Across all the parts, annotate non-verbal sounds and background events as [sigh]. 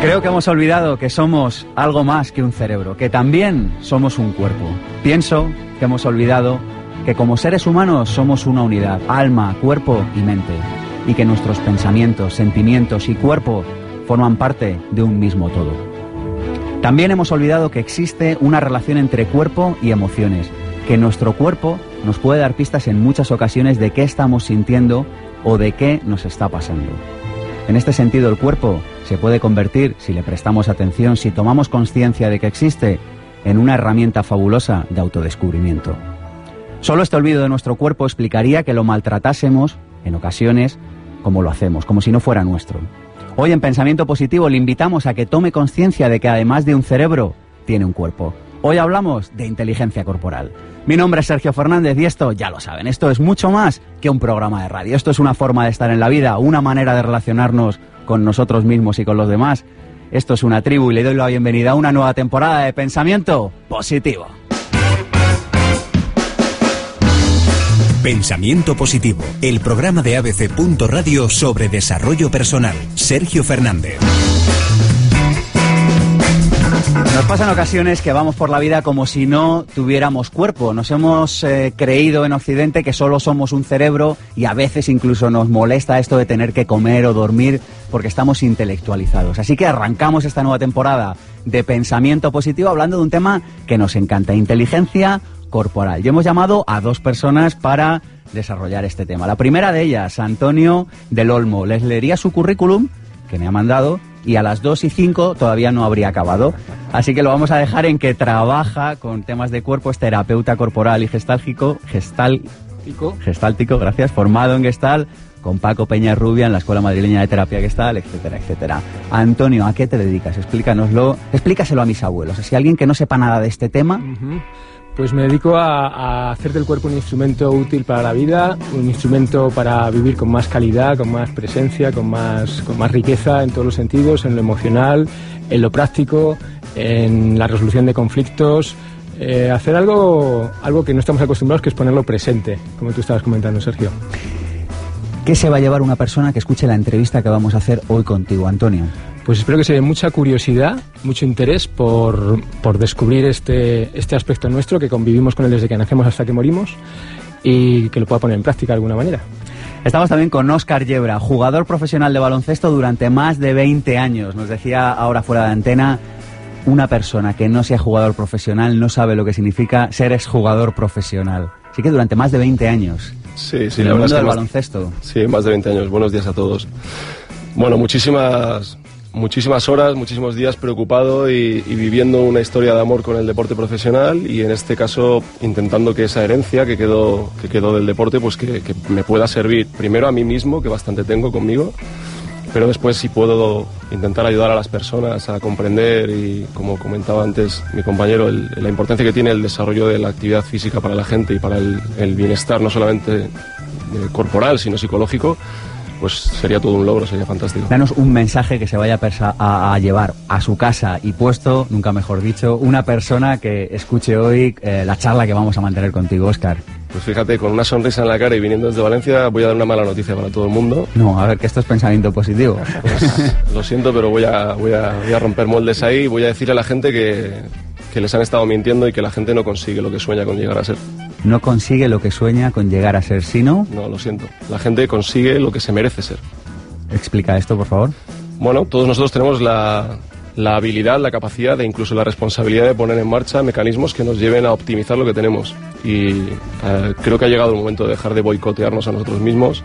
Creo que hemos olvidado que somos algo más que un cerebro, que también somos un cuerpo. Pienso que hemos olvidado que como seres humanos somos una unidad, alma, cuerpo y mente, y que nuestros pensamientos, sentimientos y cuerpo forman parte de un mismo todo. También hemos olvidado que existe una relación entre cuerpo y emociones, que nuestro cuerpo nos puede dar pistas en muchas ocasiones de qué estamos sintiendo o de qué nos está pasando. En este sentido, el cuerpo se puede convertir, si le prestamos atención, si tomamos conciencia de que existe, en una herramienta fabulosa de autodescubrimiento. Solo este olvido de nuestro cuerpo explicaría que lo maltratásemos, en ocasiones, como lo hacemos, como si no fuera nuestro. Hoy en Pensamiento Positivo le invitamos a que tome conciencia de que además de un cerebro, tiene un cuerpo. Hoy hablamos de inteligencia corporal. Mi nombre es Sergio Fernández y esto, ya lo saben, esto es mucho más que un programa de radio. Esto es una forma de estar en la vida, una manera de relacionarnos con nosotros mismos y con los demás. Esto es una tribu y le doy la bienvenida a una nueva temporada de Pensamiento Positivo. Pensamiento Positivo, el programa de ABC. Radio sobre desarrollo personal. Sergio Fernández. Nos pasan ocasiones que vamos por la vida como si no tuviéramos cuerpo. Nos hemos eh, creído en Occidente que solo somos un cerebro y a veces incluso nos molesta esto de tener que comer o dormir porque estamos intelectualizados. Así que arrancamos esta nueva temporada de pensamiento positivo hablando de un tema que nos encanta, inteligencia corporal. Y hemos llamado a dos personas para desarrollar este tema. La primera de ellas, Antonio del Olmo. Les leería su currículum que me ha mandado y a las 2 y 5 todavía no habría acabado. Así que lo vamos a dejar en que trabaja con temas de cuerpo, es terapeuta corporal y gestálgico, gestáltico, gestáltico, gracias, formado en Gestal con Paco Peña Rubia en la Escuela Madrileña de Terapia Gestal, etcétera, etcétera. Antonio, ¿a qué te dedicas? Explícanoslo, explícaselo a mis abuelos. Si alguien que no sepa nada de este tema, pues me dedico a, hacer del cuerpo un instrumento útil para la vida, un instrumento para vivir con más calidad, con más presencia, con más, con más riqueza en todos los sentidos, en lo emocional, en lo práctico, en la resolución de conflictos. Eh, hacer algo, algo que no estamos acostumbrados, que es ponerlo presente, como tú estabas comentando, Sergio. ¿Qué se va a llevar una persona que escuche la entrevista que vamos a hacer hoy contigo, Antonio? Pues espero que se dé mucha curiosidad, mucho interés por, por descubrir este, este aspecto nuestro, que convivimos con él desde que nacemos hasta que morimos, y que lo pueda poner en práctica de alguna manera. Estamos también con Óscar Yebra, jugador profesional de baloncesto durante más de 20 años. Nos decía ahora fuera de antena, una persona que no sea jugador profesional no sabe lo que significa ser exjugador profesional. Así que durante más de 20 años. Sí, sí, en la el mundo es que del más- baloncesto. Sí, más de 20 años. Buenos días a todos. Bueno, muchísimas, muchísimas horas, muchísimos días preocupado y, viviendo una historia de amor con el deporte profesional y en este caso intentando que esa herencia que quedó, que quedó del deporte pues que, me pueda servir primero a mí mismo, que bastante tengo conmigo, pero después si puedo intentar ayudar a las personas a comprender y como comentaba antes mi compañero, la importancia que tiene el desarrollo de la actividad física para la gente y para el, el bienestar no solamente eh, corporal sino psicológico, pues sería todo un logro, sería fantástico. Danos un mensaje que se vaya a, llevar a su casa y puesto, nunca mejor dicho, una persona que escuche hoy eh, la charla que vamos a mantener contigo, Óscar. Pues fíjate, con una sonrisa en la cara y viniendo desde Valencia voy a dar una mala noticia para todo el mundo. No, a ver, que esto es pensamiento positivo. Pues, lo siento, pero voy a, voy, a, voy a romper moldes ahí y voy a decirle a la gente que, que les han estado mintiendo y que la gente no consigue lo que sueña con llegar a ser. No consigue lo que sueña con llegar a ser, sino... No, lo siento. La gente consigue lo que se merece ser. Explica esto, por favor. Bueno, todos nosotros tenemos la, la habilidad, la capacidad e incluso la responsabilidad de poner en marcha mecanismos que nos lleven a optimizar lo que tenemos. Y eh, creo que ha llegado el momento de dejar de boicotearnos a nosotros mismos.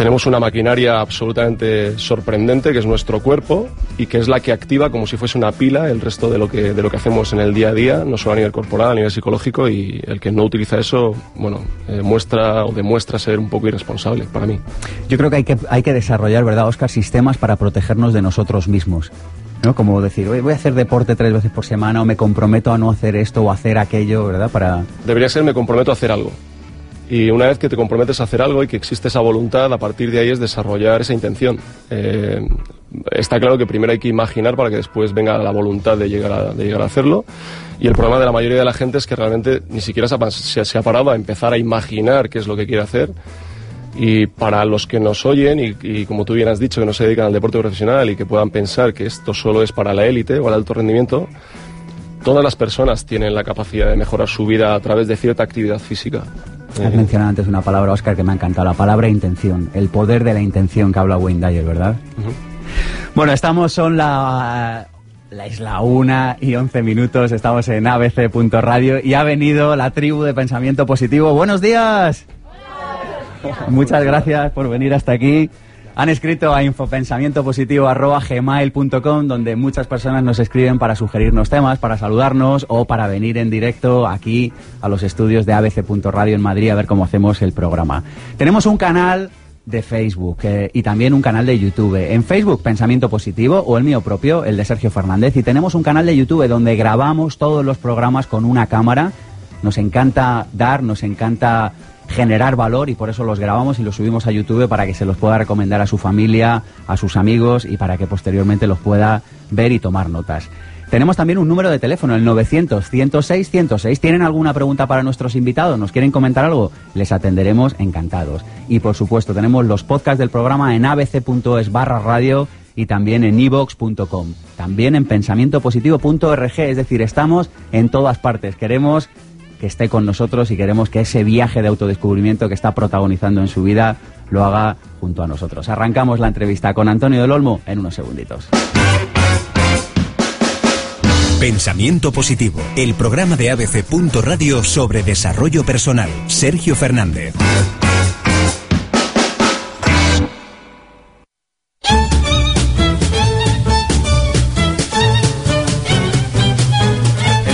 Tenemos una maquinaria absolutamente sorprendente que es nuestro cuerpo y que es la que activa como si fuese una pila el resto de lo que, de lo que hacemos en el día a día, no solo a nivel corporal, a nivel psicológico y el que no utiliza eso, bueno, eh, muestra o demuestra ser un poco irresponsable para mí. Yo creo que hay que, hay que desarrollar, ¿verdad, Oscar, sistemas para protegernos de nosotros mismos. ¿no? Como decir, voy a hacer deporte tres veces por semana o me comprometo a no hacer esto o hacer aquello, ¿verdad? Para... Debería ser me comprometo a hacer algo. Y una vez que te comprometes a hacer algo y que existe esa voluntad, a partir de ahí es desarrollar esa intención. Eh, está claro que primero hay que imaginar para que después venga la voluntad de llegar, a, de llegar a hacerlo. Y el problema de la mayoría de la gente es que realmente ni siquiera se ha, se, se ha parado a empezar a imaginar qué es lo que quiere hacer. Y para los que nos oyen y, y, como tú bien has dicho, que no se dedican al deporte profesional y que puedan pensar que esto solo es para la élite o el alto rendimiento, todas las personas tienen la capacidad de mejorar su vida a través de cierta actividad física. Has mencionado antes una palabra, Oscar, que me ha encantado, la palabra intención, el poder de la intención que habla Wayne Dyer, ¿verdad? Uh -huh. Bueno, estamos, son la, la es la una y once minutos, estamos en abc.radio y ha venido la tribu de pensamiento positivo. ¡Buenos días! Muchas gracias por venir hasta aquí. Han escrito a infopensamientopositivo.gmail.com donde muchas personas nos escriben para sugerirnos temas, para saludarnos o para venir en directo aquí a los estudios de abc.radio en Madrid a ver cómo hacemos el programa. Tenemos un canal de Facebook eh, y también un canal de YouTube. En Facebook, Pensamiento Positivo, o el mío propio, el de Sergio Fernández. Y tenemos un canal de YouTube donde grabamos todos los programas con una cámara. Nos encanta dar, nos encanta generar valor y por eso los grabamos y los subimos a YouTube para que se los pueda recomendar a su familia, a sus amigos y para que posteriormente los pueda ver y tomar notas. Tenemos también un número de teléfono, el 900-106-106. ¿Tienen alguna pregunta para nuestros invitados? ¿Nos quieren comentar algo? Les atenderemos encantados. Y por supuesto, tenemos los podcasts del programa en abc.es barra radio y también en evox.com. También en pensamientopositivo.org, es decir, estamos en todas partes. Queremos que esté con nosotros y queremos que ese viaje de autodescubrimiento que está protagonizando en su vida lo haga junto a nosotros. Arrancamos la entrevista con Antonio del Olmo en unos segunditos. Pensamiento Positivo, el programa de ABC. Radio sobre desarrollo personal. Sergio Fernández.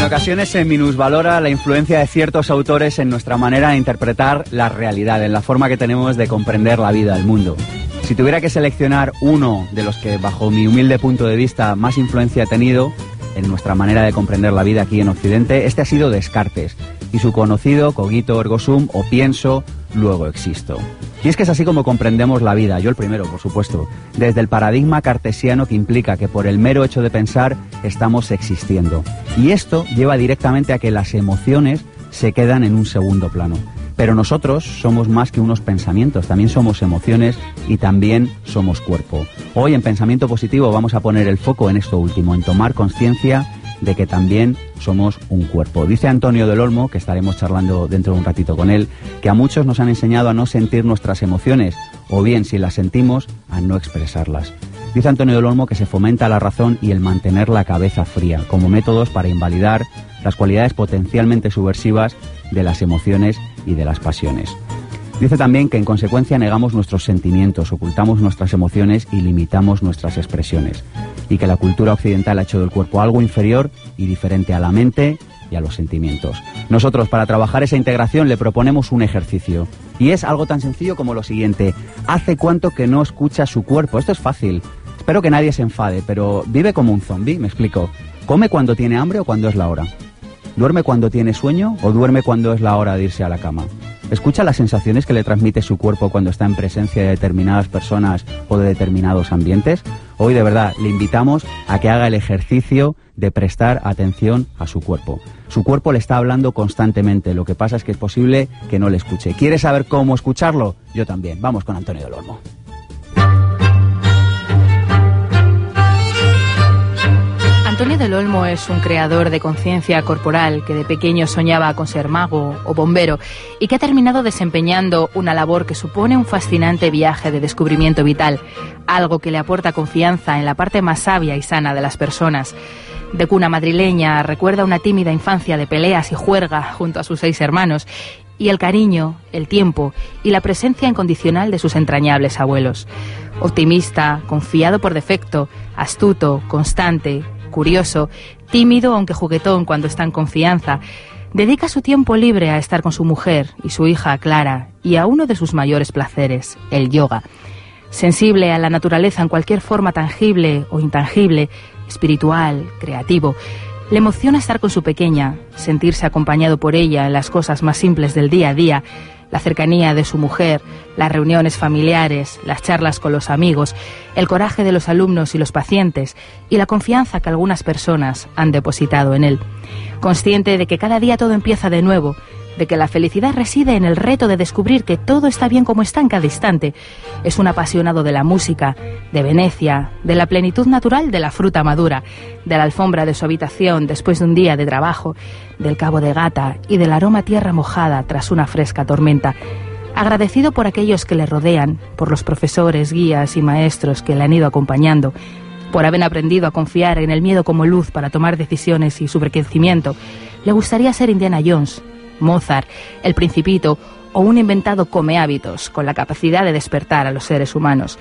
Ocasiones se minusvalora la influencia de ciertos autores en nuestra manera de interpretar la realidad, en la forma que tenemos de comprender la vida, el mundo. Si tuviera que seleccionar uno de los que, bajo mi humilde punto de vista, más influencia ha tenido en nuestra manera de comprender la vida aquí en Occidente, este ha sido Descartes y su conocido cogito ergo sum o pienso, luego existo. Y es que es así como comprendemos la vida, yo el primero, por supuesto, desde el paradigma cartesiano que implica que por el mero hecho de pensar estamos existiendo. Y esto lleva directamente a que las emociones se quedan en un segundo plano. Pero nosotros somos más que unos pensamientos, también somos emociones y también somos cuerpo. Hoy en Pensamiento Positivo vamos a poner el foco en esto último, en tomar conciencia de que también somos un cuerpo. Dice Antonio del Olmo, que estaremos charlando dentro de un ratito con él, que a muchos nos han enseñado a no sentir nuestras emociones, o bien si las sentimos, a no expresarlas. Dice Antonio del Olmo que se fomenta la razón y el mantener la cabeza fría, como métodos para invalidar las cualidades potencialmente subversivas de las emociones y de las pasiones. Dice también que en consecuencia negamos nuestros sentimientos, ocultamos nuestras emociones y limitamos nuestras expresiones. Y que la cultura occidental ha hecho del cuerpo algo inferior y diferente a la mente y a los sentimientos. Nosotros, para trabajar esa integración, le proponemos un ejercicio. Y es algo tan sencillo como lo siguiente. ¿Hace cuánto que no escucha su cuerpo? Esto es fácil. Espero que nadie se enfade, pero vive como un zombi, me explico. ¿Come cuando tiene hambre o cuando es la hora? ¿Duerme cuando tiene sueño o duerme cuando es la hora de irse a la cama? ¿Escucha las sensaciones que le transmite su cuerpo cuando está en presencia de determinadas personas o de determinados ambientes? Hoy de verdad le invitamos a que haga el ejercicio de prestar atención a su cuerpo. Su cuerpo le está hablando constantemente, lo que pasa es que es posible que no le escuche. ¿Quiere saber cómo escucharlo? Yo también. Vamos con Antonio del. Antonio del Olmo es un creador de conciencia corporal que de pequeño soñaba con ser mago o bombero y que ha terminado desempeñando una labor que supone un fascinante viaje de descubrimiento vital, algo que le aporta confianza en la parte más sabia y sana de las personas. De cuna madrileña recuerda una tímida infancia de peleas y juerga junto a sus seis hermanos y el cariño, el tiempo y la presencia incondicional de sus entrañables abuelos. Optimista, confiado por defecto, astuto, constante, curioso, tímido aunque juguetón cuando está en confianza, dedica su tiempo libre a estar con su mujer y su hija Clara y a uno de sus mayores placeres, el yoga. Sensible a la naturaleza en cualquier forma tangible o intangible, espiritual, creativo, le emociona estar con su pequeña, sentirse acompañado por ella en las cosas más simples del día a día, la cercanía de su mujer, las reuniones familiares, las charlas con los amigos, el coraje de los alumnos y los pacientes y la confianza que algunas personas han depositado en él. Consciente de que cada día todo empieza de nuevo, de que la felicidad reside en el reto de descubrir que todo está bien como está en cada instante. Es un apasionado de la música, de Venecia, de la plenitud natural de la fruta madura, de la alfombra de su habitación después de un día de trabajo, del cabo de gata y del aroma tierra mojada tras una fresca tormenta. Agradecido por aquellos que le rodean, por los profesores, guías y maestros que le han ido acompañando, por haber aprendido a confiar en el miedo como luz para tomar decisiones y su crecimiento, le gustaría ser Indiana Jones, Mozart, El Principito o un inventado come hábitos con la capacidad de despertar a los seres humanos.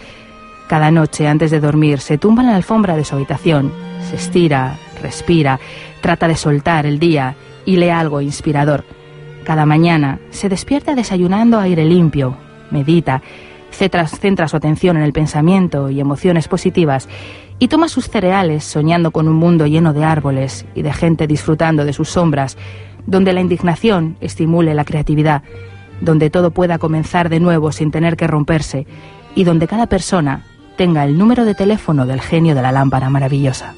Cada noche antes de dormir se tumba en la alfombra de su habitación, se estira, respira, trata de soltar el día y lee algo inspirador. Cada mañana se despierta desayunando aire limpio, medita, centra su atención en el pensamiento y emociones positivas y toma sus cereales soñando con un mundo lleno de árboles y de gente disfrutando de sus sombras, donde la indignación estimule la creatividad, donde todo pueda comenzar de nuevo sin tener que romperse y donde cada persona tenga el número de teléfono del genio de la lámpara maravillosa.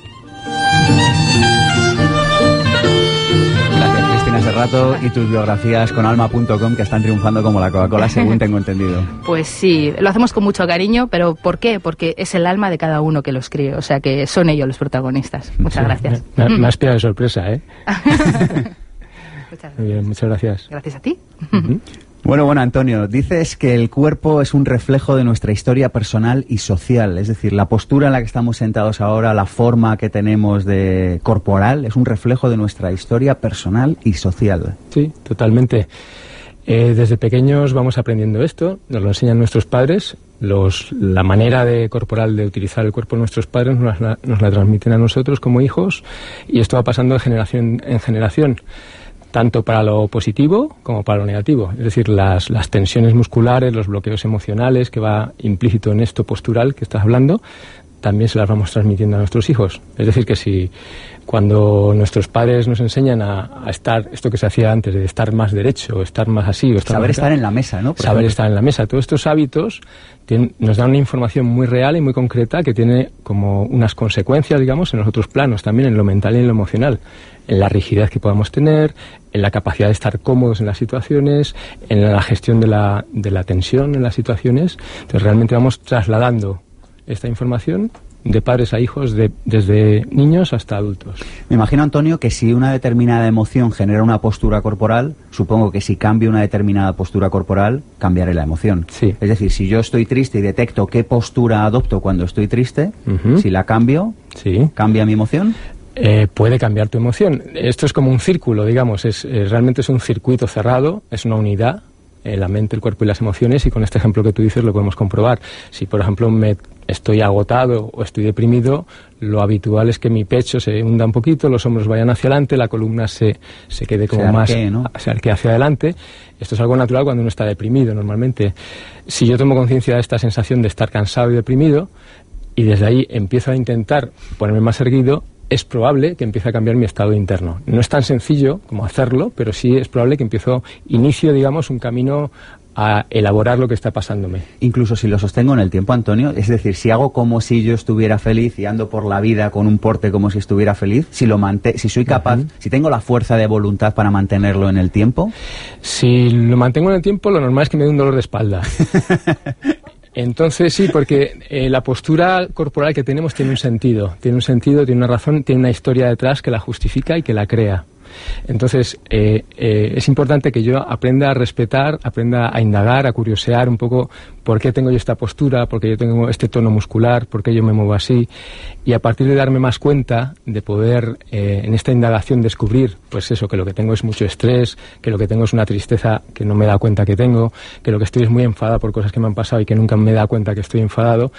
Gracias Cristina Serrato y tus biografías con alma.com que están triunfando como la Coca-Cola según tengo entendido. [laughs] Pues sí, lo hacemos con mucho cariño, pero ¿por qué? Porque es el alma de cada uno que lo escribe, o sea que son ellos los protagonistas. Muchas gracias. Me, has de sorpresa, ¿eh? [laughs] Muchas gracias. muchas gracias. Gracias a ti. Bueno, bueno, Antonio, dices que el cuerpo es un reflejo de nuestra historia personal y social, es decir, la postura en la que estamos sentados ahora, la forma que tenemos de corporal, es un reflejo de nuestra historia personal y social. Sí, totalmente. Eh, desde pequeños vamos aprendiendo esto, nos lo enseñan nuestros padres, los, la manera de corporal de utilizar el cuerpo de nuestros padres nos la, nos la transmiten a nosotros como hijos y esto va pasando de generación en generación tanto para lo positivo como para lo negativo. Es decir, las, las tensiones musculares, los bloqueos emocionales que va implícito en esto postural que estás hablando, también se las vamos transmitiendo a nuestros hijos. Es decir, que si cuando nuestros padres nos enseñan a, estar, esto que se hacía antes, de estar más derecho, estar más así, o saber estar en la mesa, ¿no? saber estar en la mesa. Todos estos hábitos nos dan una información muy real y muy concreta que tiene como unas consecuencias, digamos, en los otros planos, también en lo mental y en lo emocional, en la rigidez que podamos tener, en la capacidad de estar cómodos en las situaciones, en la gestión de la, de la tensión en las situaciones. Entonces realmente vamos trasladando esta información de padres a hijos de, desde niños hasta adultos. Me imagino, Antonio, que si una determinada emoción genera una postura corporal, supongo que si cambio una determinada postura corporal, cambiaré la emoción. Sí. Es decir, si yo estoy triste y detecto qué postura adopto cuando estoy triste, si la cambio, sí. ¿cambia mi emoción? Eh, puede cambiar tu emoción. Esto es como un círculo, digamos, es, eh, realmente es un circuito cerrado, es una unidad, eh, la mente, el cuerpo y las emociones, y con este ejemplo que tú dices lo podemos comprobar. Si, por ejemplo, me estoy agotado o estoy deprimido, lo habitual es que mi pecho se hunda un poquito, los hombros vayan hacia adelante, la columna se, se quede como más ¿no? se hacia adelante. Esto es algo natural cuando uno está deprimido normalmente. Si yo tomo conciencia de esta sensación de estar cansado y deprimido, y desde ahí empiezo a intentar ponerme más erguido, es probable que empiece a cambiar mi estado interno. No es tan sencillo como hacerlo, pero sí es probable que empiezo, inicio, digamos, un camino a elaborar lo que está pasándome. Incluso si lo sostengo en el tiempo, Antonio, es decir, si hago como si yo estuviera feliz y ando por la vida con un porte como si estuviera feliz, si lo si soy capaz, si tengo la fuerza de voluntad para mantenerlo en el tiempo. Si lo mantengo en el tiempo, lo normal es que me dé un dolor de espalda. [laughs] Entonces sí, porque eh, la postura corporal que tenemos tiene un sentido, tiene un sentido, tiene una razón, tiene una historia detrás que la justifica y que la crea. Entonces, eh, eh, es importante que yo aprenda a respetar, aprenda a indagar, a curiosear un poco por qué tengo yo esta postura, por qué yo tengo este tono muscular, por qué yo me muevo así, y a partir de darme más cuenta, de poder eh, en esta indagación descubrir, pues eso, que lo que tengo es mucho estrés, que lo que tengo es una tristeza que no me da cuenta que tengo, que lo que estoy es muy enfadado por cosas que me han pasado y que nunca me da cuenta que estoy enfadado,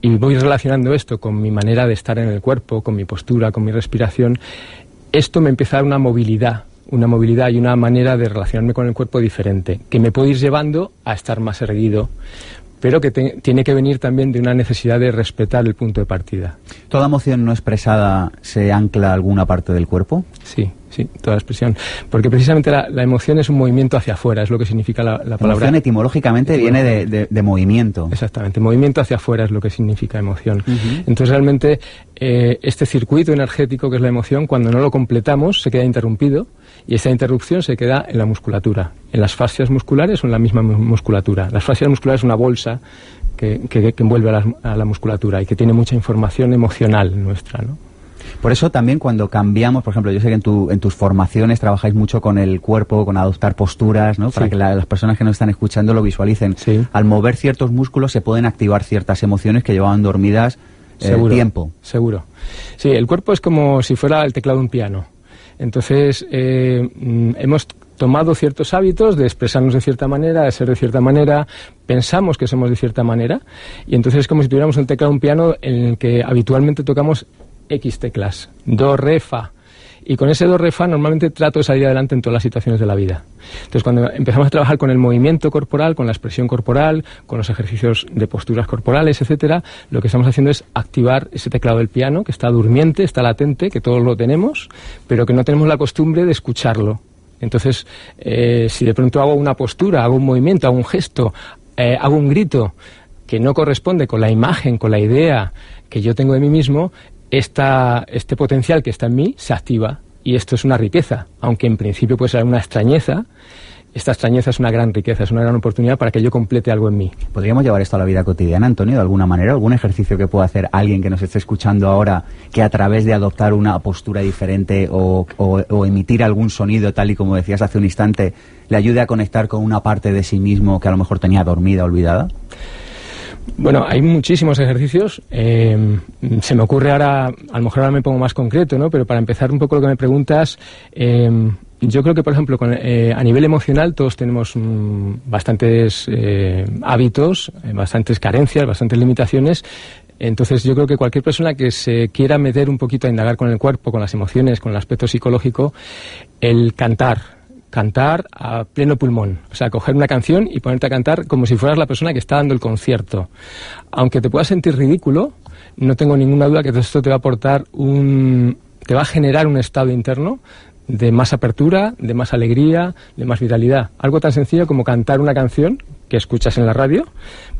y voy relacionando esto con mi manera de estar en el cuerpo, con mi postura, con mi respiración, esto me empieza a dar una movilidad, una movilidad y una manera de relacionarme con el cuerpo diferente, que me puede ir llevando a estar más erguido, pero que tiene que venir también de una necesidad de respetar el punto de partida. ¿Toda emoción no expresada se ancla a alguna parte del cuerpo? Sí, sí, toda expresión. Porque precisamente la, emoción es un movimiento hacia afuera, es lo que significa la, la palabra. Emoción etimológicamente viene de, movimiento. Exactamente, movimiento hacia afuera es lo que significa emoción. Entonces realmente eh, este circuito energético que es la emoción, cuando no lo completamos, se queda interrumpido y esa interrupción se queda en la musculatura, en las fascias musculares o en la misma musculatura. Las fascias musculares es una bolsa que, envuelve a la, musculatura y que tiene mucha información emocional nuestra, ¿no? Por eso también cuando cambiamos, por ejemplo, yo sé que en, tus formaciones trabajáis mucho con el cuerpo, con adoptar posturas, ¿no? Para que las personas que nos están escuchando lo visualicen. Al mover ciertos músculos se pueden activar ciertas emociones que llevaban dormidas eh, tiempo. Seguro. Sí, el cuerpo es como si fuera el teclado de un piano. Entonces, eh, mm, hemos tomado ciertos hábitos de expresarnos de cierta manera, de ser de cierta manera, pensamos que somos de cierta manera, y entonces es como si tuviéramos un teclado, un piano en el que habitualmente tocamos X teclas, do, re, fa. Y con ese do, re, fa normalmente trato de salir adelante en todas las situaciones de la vida. Entonces, cuando empezamos a trabajar con el movimiento corporal, con la expresión corporal, con los ejercicios de posturas corporales, etcétera, lo que estamos haciendo es activar ese teclado del piano que está durmiente, está latente, que todos lo tenemos, pero que no tenemos la costumbre de escucharlo. Entonces, eh, si de pronto hago una postura, hago un movimiento, hago un gesto, eh, hago un grito que no corresponde con la imagen, con la idea que yo tengo de mí mismo, este potencial que está en mí se activa y esto es una riqueza, aunque en principio puede ser una extrañeza. Esta extrañeza es una gran riqueza, es una gran oportunidad para que yo complete algo en mí. ¿Podríamos llevar esto a la vida cotidiana, Antonio, de alguna manera? ¿Algún ejercicio que pueda hacer alguien que nos esté escuchando ahora que a través de adoptar una postura diferente o, o emitir algún sonido, tal y como decías hace un instante, le ayude a conectar con una parte de sí mismo que a lo mejor tenía dormida, olvidada? Bueno, hay muchísimos ejercicios. Eh, se me ocurre ahora, a lo mejor ahora me pongo más concreto, ¿no? Pero para empezar un poco lo que me preguntas, eh, yo creo que, por ejemplo, eh, a nivel emocional todos tenemos mm, bastantes hábitos, bastantes carencias, bastantes limitaciones. Entonces yo creo que cualquier persona que se quiera meter un poquito a indagar con el cuerpo, con las emociones, con el aspecto psicológico, el cantar, cantar a pleno pulmón. O sea, coger una canción y ponerte a cantar como si fueras la persona que está dando el concierto. Aunque te puedas sentir ridículo, no tengo ninguna duda que esto te va a aportar un. te va a generar un estado interno de más apertura, de más alegría, de más vitalidad. Algo tan sencillo como cantar una canción que escuchas en la radio,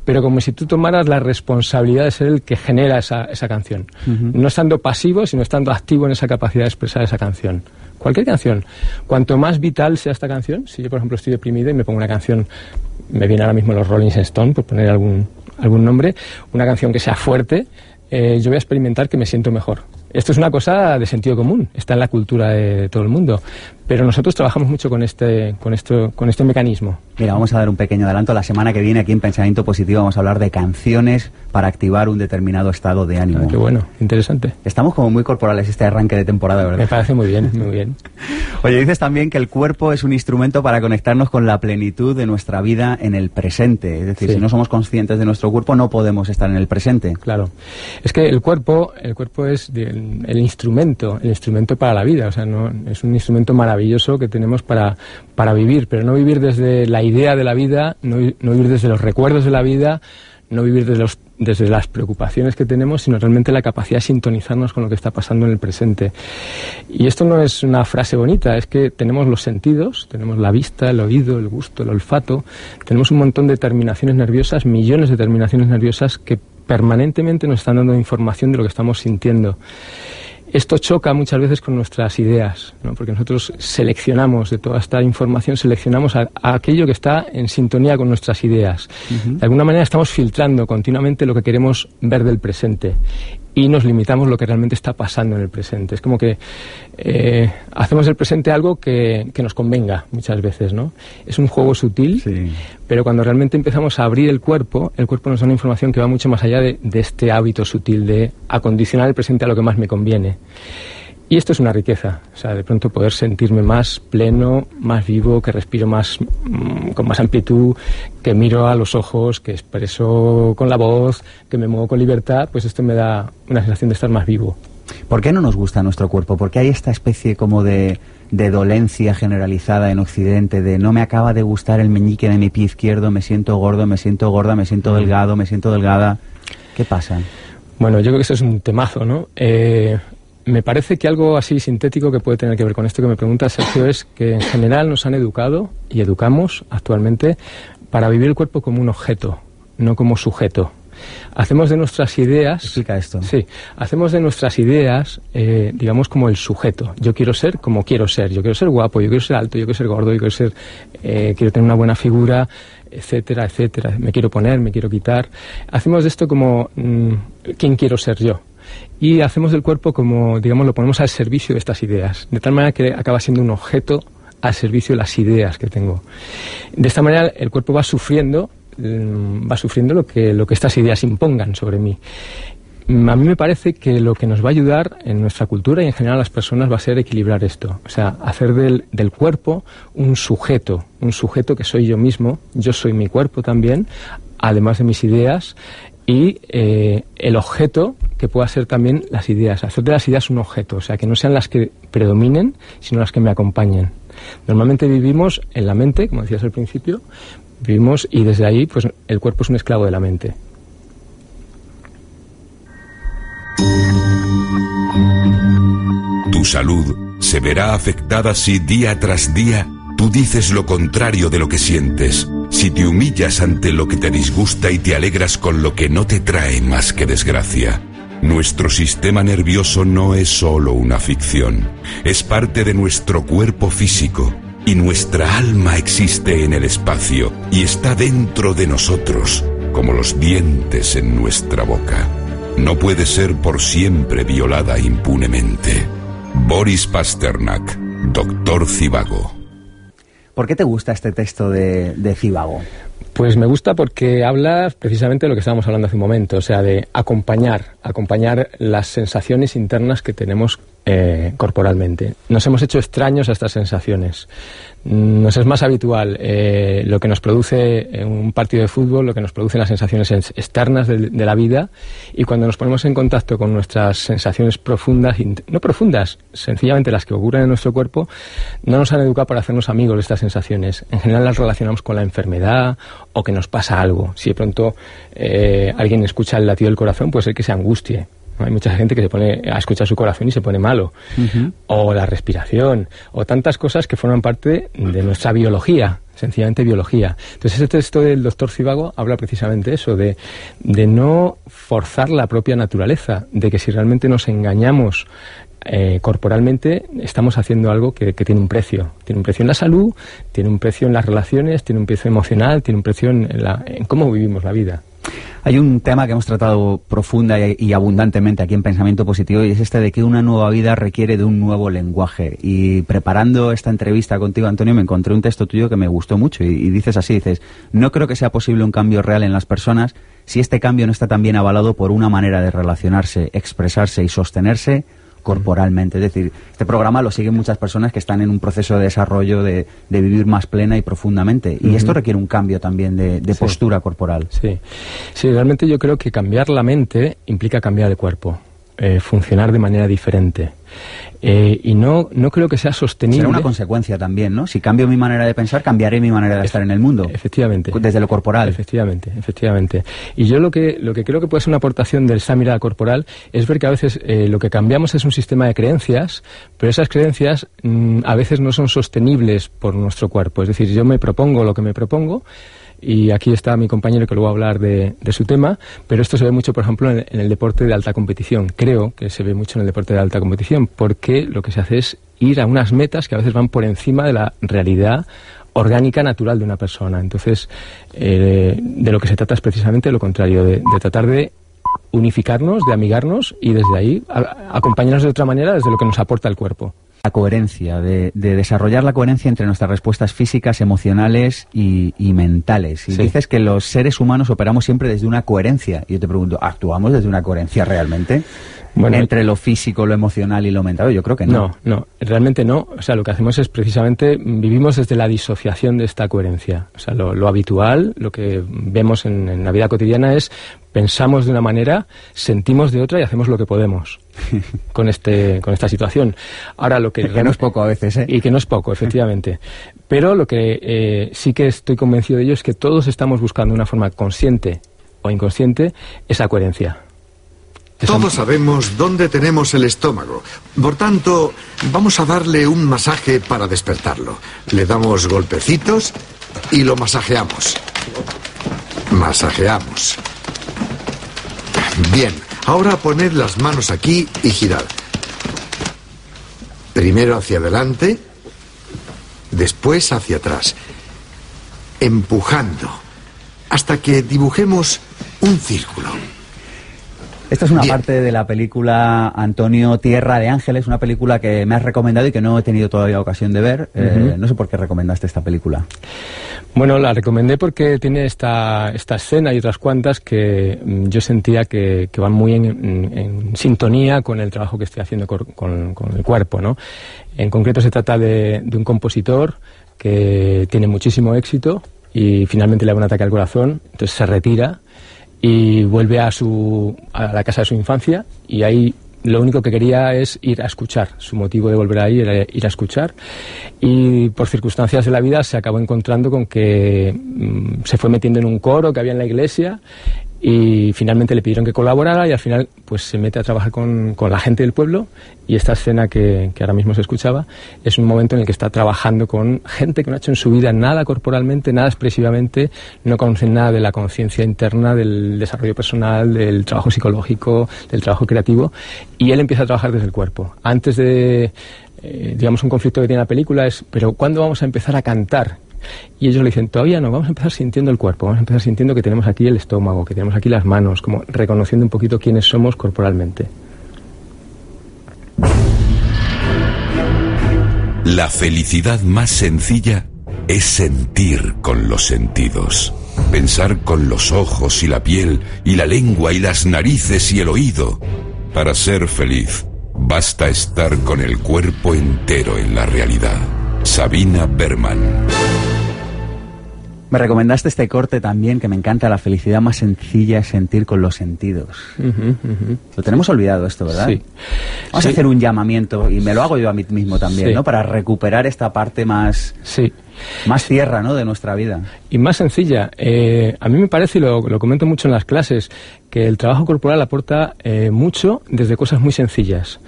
pero como si tú tomaras la responsabilidad de ser el que genera esa, esa canción. No estando pasivo, sino estando activo en esa capacidad de expresar esa canción cualquier canción. Cuanto más vital sea esta canción, si yo por ejemplo estoy deprimido y me pongo una canción, me viene ahora mismo los Rolling Stones, por poner algún, algún nombre, una canción que sea fuerte, eh, yo voy a experimentar que me siento mejor. Esto es una cosa de sentido común, está en la cultura de todo el mundo. Pero nosotros trabajamos mucho con este, con esto, con este mecanismo. Mira, vamos a dar un pequeño adelanto. La semana que viene aquí en Pensamiento Positivo vamos a hablar de canciones para activar un determinado estado de ánimo. Ah, qué bueno, interesante. Estamos como muy corporales este arranque de temporada, ¿verdad? Me parece muy bien, muy bien. [laughs] Oye, dices también que el cuerpo es un instrumento para conectarnos con la plenitud de nuestra vida en el presente. Es decir, si no somos conscientes de nuestro cuerpo, no podemos estar en el presente. Claro. Es que el cuerpo, el cuerpo es el, instrumento, el instrumento para la vida. O sea, es un instrumento maravilloso que tenemos para, para vivir, pero no vivir desde la idea de la vida, no, vivir desde los recuerdos de la vida, no vivir desde, desde las preocupaciones que tenemos, sino realmente la capacidad de sintonizarnos con lo que está pasando en el presente. Y esto no es una frase bonita, es que tenemos los sentidos, tenemos la vista, el oído, el gusto, el olfato, tenemos un montón de terminaciones nerviosas, millones de terminaciones nerviosas que permanentemente nos están dando información de lo que estamos sintiendo. Esto choca muchas veces con nuestras ideas, ¿no? porque nosotros seleccionamos de toda esta información, seleccionamos a, aquello que está en sintonía con nuestras ideas. De alguna manera estamos filtrando continuamente lo que queremos ver del presente. Y nos limitamos lo que realmente está pasando en el presente. Es como que eh, hacemos el presente algo que, que, nos convenga muchas veces, ¿no? Es un juego sutil, pero cuando realmente empezamos a abrir el cuerpo, el cuerpo nos da una información que va mucho más allá de, de este hábito sutil de acondicionar el presente a lo que más me conviene. Y esto es una riqueza, o sea, de pronto poder sentirme más pleno, más vivo, que respiro más mm, con más amplitud, que miro a los ojos, que expreso con la voz, que me muevo con libertad, pues esto me da una sensación de estar más vivo. ¿Por qué no nos gusta nuestro cuerpo? ¿Por qué hay esta especie como de, de dolencia generalizada en Occidente, de no me acaba de gustar el meñique de mi pie izquierdo, me siento gordo, me siento gorda, me siento delgado, me siento delgada? ¿Qué pasa? Bueno, yo creo que eso es un temazo, ¿no? Eh, me parece que algo así sintético que puede tener que ver con esto que me pregunta Sergio es que en general nos han educado y educamos actualmente para vivir el cuerpo como un objeto, no como sujeto. Hacemos de nuestras ideas. Explica esto. Sí, hacemos de nuestras ideas, eh, digamos, como el sujeto. Yo quiero ser como quiero ser. Yo quiero ser guapo, yo quiero ser alto, yo quiero ser gordo, yo quiero ser. Eh, quiero tener una buena figura, etcétera, etcétera. Me quiero poner, me quiero quitar. Hacemos de esto como. Mm, ¿Quién quiero ser yo? Y hacemos del cuerpo como, digamos, lo ponemos al servicio de estas ideas, de tal manera que acaba siendo un objeto al servicio de las ideas que tengo. De esta manera el cuerpo va sufriendo, mm, va sufriendo lo que, lo que estas ideas impongan sobre mí. Mm, a mí me parece que lo que nos va a ayudar en nuestra cultura y en general a las personas va a ser equilibrar esto. O sea, hacer del, del, cuerpo un sujeto, un sujeto que soy yo mismo, yo soy mi cuerpo también, además de mis ideas, y eh, el objeto que pueda ser también las ideas, hacer de las ideas un objeto, o sea, que no sean las que predominen, sino las que me acompañen. Normalmente vivimos en la mente, como decías al principio, vivimos y desde ahí pues el cuerpo es un esclavo de la mente. Tu salud se verá afectada si día tras día tú dices lo contrario de lo que sientes si te humillas ante lo que te disgusta y te alegras con lo que no te trae más que desgracia. Nuestro sistema nervioso no es solo una ficción, es parte de nuestro cuerpo físico y nuestra alma existe en el espacio y está dentro de nosotros, como los dientes en nuestra boca. No puede ser por siempre violada impunemente. Boris Pasternak, Doctor Cibago. ¿Por qué te gusta este texto de, de Cíbago? Pues me gusta porque habla precisamente de lo que estábamos hablando hace un momento, o sea, de acompañar, acompañar las sensaciones internas que tenemos eh, corporalmente. Nos hemos hecho extraños a estas sensaciones. Nos es más habitual eh, lo que nos produce un partido de fútbol, lo que nos producen las sensaciones externas de, de, la vida, y cuando nos ponemos en contacto con nuestras sensaciones profundas, no profundas, sencillamente las que ocurren en nuestro cuerpo, no nos han educado para hacernos amigos de estas sensaciones. En general las relacionamos con la enfermedad o que nos pasa algo. Si de pronto eh, alguien escucha el latido del corazón, puede ser que se angustie. Hay mucha gente que se pone a escuchar su corazón y se pone malo. Uh -huh. O la respiración, o tantas cosas que forman parte de nuestra biología, sencillamente biología. Entonces, este texto del doctor Cibago habla precisamente eso, de, de no forzar la propia naturaleza, de que si realmente nos engañamos eh, corporalmente estamos haciendo algo que, que, tiene un precio. Tiene un precio en la salud, tiene un precio en las relaciones, tiene un precio emocional, tiene un precio en, la, en cómo vivimos la vida. Hay un tema que hemos tratado profunda y, abundantemente aquí en Pensamiento Positivo y es este de que una nueva vida requiere de un nuevo lenguaje. Y preparando esta entrevista contigo, Antonio, me encontré un texto tuyo que me gustó mucho y, y dices así, dices, no creo que sea posible un cambio real en las personas si este cambio no está también avalado por una manera de relacionarse, expresarse y sostenerse corporalmente. Es decir, este programa lo siguen muchas personas que están en un proceso de desarrollo de, de vivir más plena y profundamente. Y uh -huh. esto requiere un cambio también de, de sí. postura corporal. Sí. sí, realmente yo creo que cambiar la mente implica cambiar el cuerpo, eh, funcionar de manera diferente. Eh, y no, no creo que sea sostenible. Será una consecuencia también, ¿no? Si cambio mi manera de pensar, cambiaré mi manera de estar en el mundo. Efectivamente. Desde lo corporal. Efectivamente, efectivamente. Y yo lo que, lo que creo que puede ser una aportación del esa mirada corporal es ver que a veces eh, lo que cambiamos es un sistema de creencias, pero esas creencias mmm, a veces no son sostenibles por nuestro cuerpo. Es decir, yo me propongo lo que me propongo, y aquí está mi compañero que luego va a hablar de, su tema, pero esto se ve mucho, por ejemplo, en el, deporte de alta competición. Creo que se ve mucho en el deporte de alta competición, porque lo que se hace es ir a unas metas que a veces van por encima de la realidad orgánica natural de una persona. Entonces, eh, de lo que se trata es precisamente lo contrario, de, de tratar de unificarnos, de amigarnos y desde ahí acompañarnos de otra manera desde lo que nos aporta el cuerpo la coherencia, de, desarrollar la coherencia entre nuestras respuestas físicas, emocionales y, mentales. Y dices que los seres humanos operamos siempre desde una coherencia. Y yo te pregunto, ¿actuamos desde una coherencia realmente? entre lo físico, lo emocional y lo mental. Yo creo que no. No, no, realmente no. O sea, lo que hacemos es precisamente vivimos desde la disociación de esta coherencia. O sea, lo, habitual, lo que vemos en, en, la vida cotidiana es pensamos de una manera, sentimos de otra y hacemos lo que podemos [laughs] con este con esta situación. Ahora lo que, que no es poco a veces, ¿eh? y que no es poco, efectivamente. Pero lo que eh, sí que estoy convencido de ello es que todos estamos buscando de una forma consciente o inconsciente esa coherencia. Todos sabemos dónde tenemos el estómago. Por tanto, vamos a darle un masaje para despertarlo. Le damos golpecitos y lo masajeamos. Masajeamos. Bien, ahora poned las manos aquí y girad. Primero hacia adelante, después hacia atrás. Empujando hasta que dibujemos un círculo. Esta es una parte de la película Antonio Tierra de Ángeles, una película que me has recomendado y que no he tenido todavía ocasión de ver. Eh, no sé por qué recomendaste esta película. Bueno, la recomendé porque tiene esta, esta escena y otras cuantas que mm, yo sentía que, van muy en, sintonía con el trabajo que estoy haciendo con, el cuerpo. ¿no? En concreto se trata de, de un compositor que tiene muchísimo éxito y finalmente le da un ataque al corazón, entonces se retira y vuelve a, su, a la casa de su infancia y ahí lo único que quería es ir a escuchar. Su motivo de volver ahí era ir a escuchar. Y por circunstancias de la vida se acabó encontrando con que mm, se fue metiendo en un coro que había en la iglesia y finalmente le pidieron que colaborara y al final pues se mete a trabajar con, con la gente del pueblo y esta escena que, que, ahora mismo se escuchaba es un momento en el que está trabajando con gente que no ha hecho en su vida nada corporalmente, nada expresivamente, no conocen nada de la conciencia interna, del desarrollo personal, del trabajo psicológico, del trabajo creativo y él empieza a trabajar desde el cuerpo. Antes de, eh, digamos, un conflicto que tiene la película es, pero ¿cuándo vamos a empezar a cantar? Y ellos le dicen, todavía no, vamos a empezar sintiendo el cuerpo, vamos a empezar sintiendo que tenemos aquí el estómago, que tenemos aquí las manos, como reconociendo un poquito quiénes somos corporalmente. La felicidad más sencilla es sentir con los sentidos, pensar con los ojos y la piel y la lengua y las narices y el oído. Para ser feliz, basta estar con el cuerpo entero en la realidad. Sabina Berman. Me recomendaste este corte también, que me encanta, la felicidad más sencilla es sentir con los sentidos. Lo tenemos olvidado esto, ¿verdad? Sí. Vamos a hacer un llamamiento, y me lo hago yo a mí mismo también, ¿no? Para recuperar esta parte más... Sí. Más tierra, ¿no?, de nuestra vida. Y más sencilla. Eh, a mí me parece, y lo, comento mucho en las clases, que el trabajo corporal aporta eh, mucho desde cosas muy sencillas.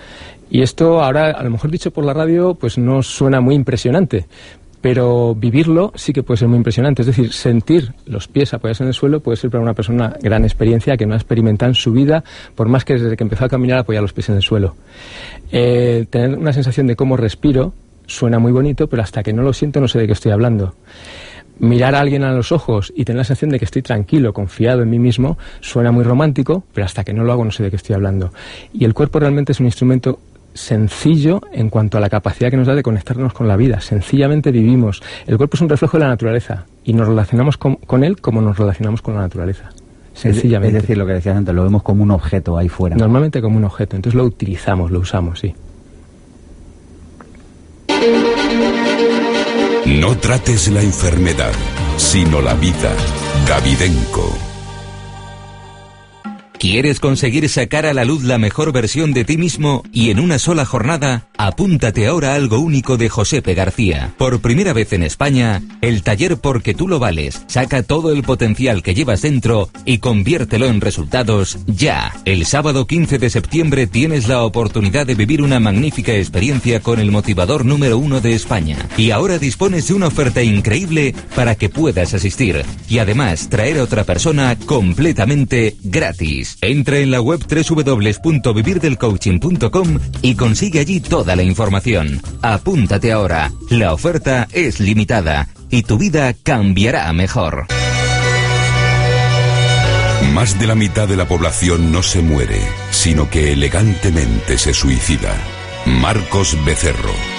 Y esto ahora, a lo mejor dicho por la radio, pues no suena muy impresionante, pero vivirlo sí que puede ser muy impresionante. Es decir, sentir los pies apoyados en el suelo puede ser para una persona gran experiencia que no ha experimentado en su vida, por más que desde que empezó a caminar apoyar los pies en el suelo. Eh, tener una sensación de cómo respiro suena muy bonito, pero hasta que no lo siento no sé de qué estoy hablando. Mirar a alguien a los ojos y tener la sensación de que estoy tranquilo, confiado en mí mismo, suena muy romántico, pero hasta que no lo hago no sé de qué estoy hablando. Y el cuerpo realmente es un instrumento sencillo en cuanto a la capacidad que nos da de conectarnos con la vida. Sencillamente vivimos. El cuerpo es un reflejo de la naturaleza y nos relacionamos con, él como nos relacionamos con la naturaleza. Sencillamente. Es decir, lo que decías antes, lo vemos como un objeto ahí fuera. Normalmente como un objeto, entonces lo utilizamos, lo usamos, sí. No trates la enfermedad, sino la vida. Davidenko. ¿Quieres conseguir sacar a la luz la mejor versión de ti mismo y en una sola jornada? Apúntate ahora a algo único de Josepe García. Por primera vez en España, el taller Porque tú lo vales. Saca todo el potencial que llevas dentro y conviértelo en resultados ya. El sábado 15 de septiembre tienes la oportunidad de vivir una magnífica experiencia con el motivador número uno de España. Y ahora dispones de una oferta increíble para que puedas asistir y además traer a otra persona completamente gratis. Entra en la web www.vivirdelcoaching.com y consigue allí toda la información. Apúntate ahora. La oferta es limitada y tu vida cambiará mejor. Más de la mitad de la población no se muere, sino que elegantemente se suicida. Marcos Becerro.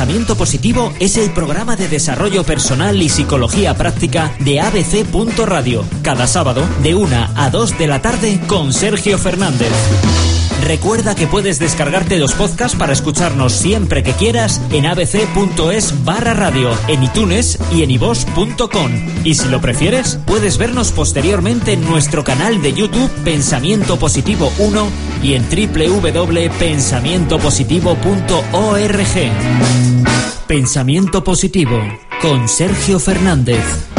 Pensamiento Positivo es el programa de desarrollo personal y psicología práctica de ABC. Radio, cada sábado de 1 a 2 de la tarde con Sergio Fernández. Recuerda que puedes descargarte los podcasts para escucharnos siempre que quieras en abc.es barra radio, en iTunes y en iVos.com. Y si lo prefieres, puedes vernos posteriormente en nuestro canal de YouTube Pensamiento Positivo 1 y en www.pensamientopositivo.org. Pensamiento Positivo con Sergio Fernández.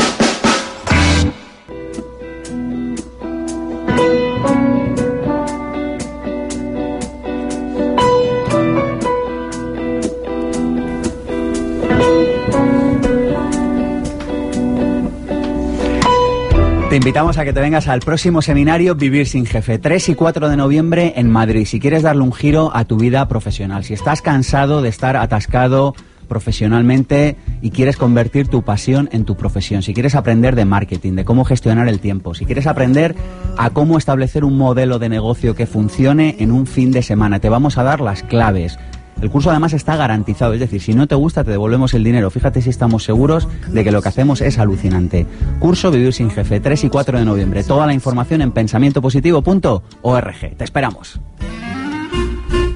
Invitamos a que te vengas al próximo seminario Vivir sin Jefe, 3 y 4 de noviembre en Madrid, si quieres darle un giro a tu vida profesional, si estás cansado de estar atascado profesionalmente y quieres convertir tu pasión en tu profesión, si quieres aprender de marketing, de cómo gestionar el tiempo, si quieres aprender a cómo establecer un modelo de negocio que funcione en un fin de semana, te vamos a dar las claves el curso además está garantizado, es decir, si no te gusta te devolvemos el dinero. Fíjate si estamos seguros de que lo que hacemos es alucinante. Curso Vivir sin Jefe, 3 y 4 de noviembre. Toda la información en pensamientopositivo.org. Te esperamos.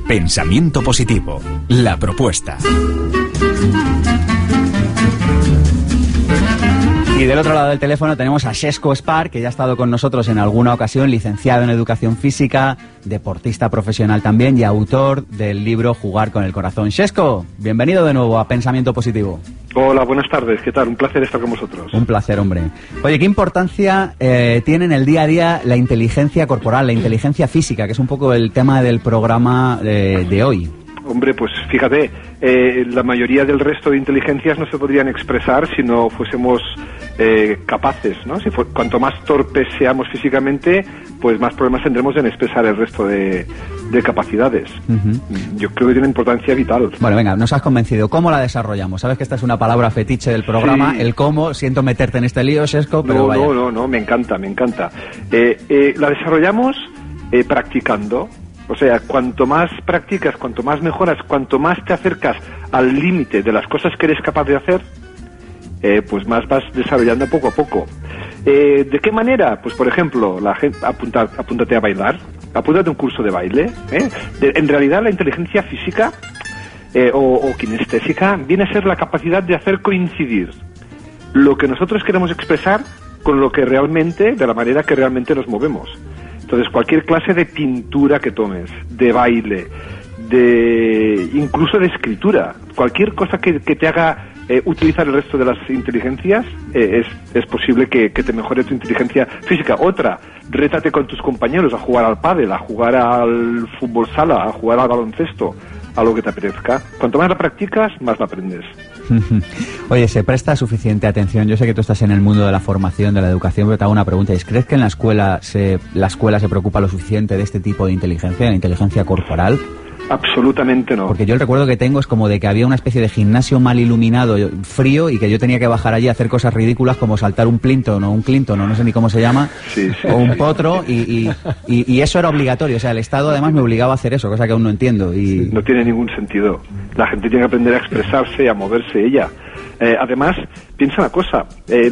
Pensamiento positivo, la propuesta. Y del otro lado del teléfono tenemos a Shesco Spar, que ya ha estado con nosotros en alguna ocasión, licenciado en educación física, deportista profesional también y autor del libro Jugar con el corazón. Shesco, bienvenido de nuevo a Pensamiento Positivo. Hola, buenas tardes. ¿Qué tal? Un placer estar con vosotros. Un placer, hombre. Oye, ¿qué importancia eh, tiene en el día a día la inteligencia corporal, la inteligencia física, que es un poco el tema del programa eh, de hoy? Hombre, pues fíjate, eh, la mayoría del resto de inteligencias no se podrían expresar si no fuésemos eh, capaces, ¿no? Si cuanto más torpes seamos físicamente, pues más problemas tendremos en expresar el resto de, capacidades. Yo creo que tiene importancia vital. Bueno, venga, nos has convencido. ¿Cómo la desarrollamos? Sabes que esta es una palabra fetiche del programa, el cómo. Siento meterte en este lío, Sesco, pero no, No, no, no, me encanta, me encanta. Eh, la desarrollamos practicando, o sea, cuanto más practicas, cuanto más mejoras, cuanto más te acercas al límite de las cosas que eres capaz de hacer, eh, pues más vas desarrollando poco a poco. Eh, ¿De qué manera? Pues por ejemplo, la gente apunta, apúntate a bailar, apúntate a un curso de baile. ¿eh? en realidad la inteligencia física o, o kinestésica viene a ser la capacidad de hacer coincidir lo que nosotros queremos expresar con lo que realmente, de la manera que realmente nos movemos. Entonces, cualquier clase de pintura que tomes, de baile, de incluso de escritura, cualquier cosa que, te haga eh, utilizar el resto de las inteligencias, eh, es, es, posible que, te mejore tu inteligencia física. Otra, rétate con tus compañeros a jugar al pádel, a jugar al fútbol sala, a jugar al baloncesto, a lo que te apetezca. Cuanto más la practicas, más la aprendes. [laughs] Oye, ¿se presta suficiente atención? Yo sé que tú estás en el mundo de la formación, de la educación, pero te hago una pregunta. ¿Crees que en la escuela se, la escuela se preocupa lo suficiente de este tipo de inteligencia, de la inteligencia corporal? Absolutamente no. Porque yo el recuerdo que tengo es como de que había una especie de gimnasio mal iluminado, frío, y que yo tenía que bajar allí a hacer cosas ridículas como saltar un Clinton o un Clinton, o no sé ni cómo se llama, o un potro, y, y, eso era obligatorio. O sea, el Estado además me obligaba a hacer eso, cosa que aún no entiendo. Y... No tiene ningún sentido. La gente tiene que aprender a expresarse, a moverse ella. Eh, además, piensa una cosa, eh,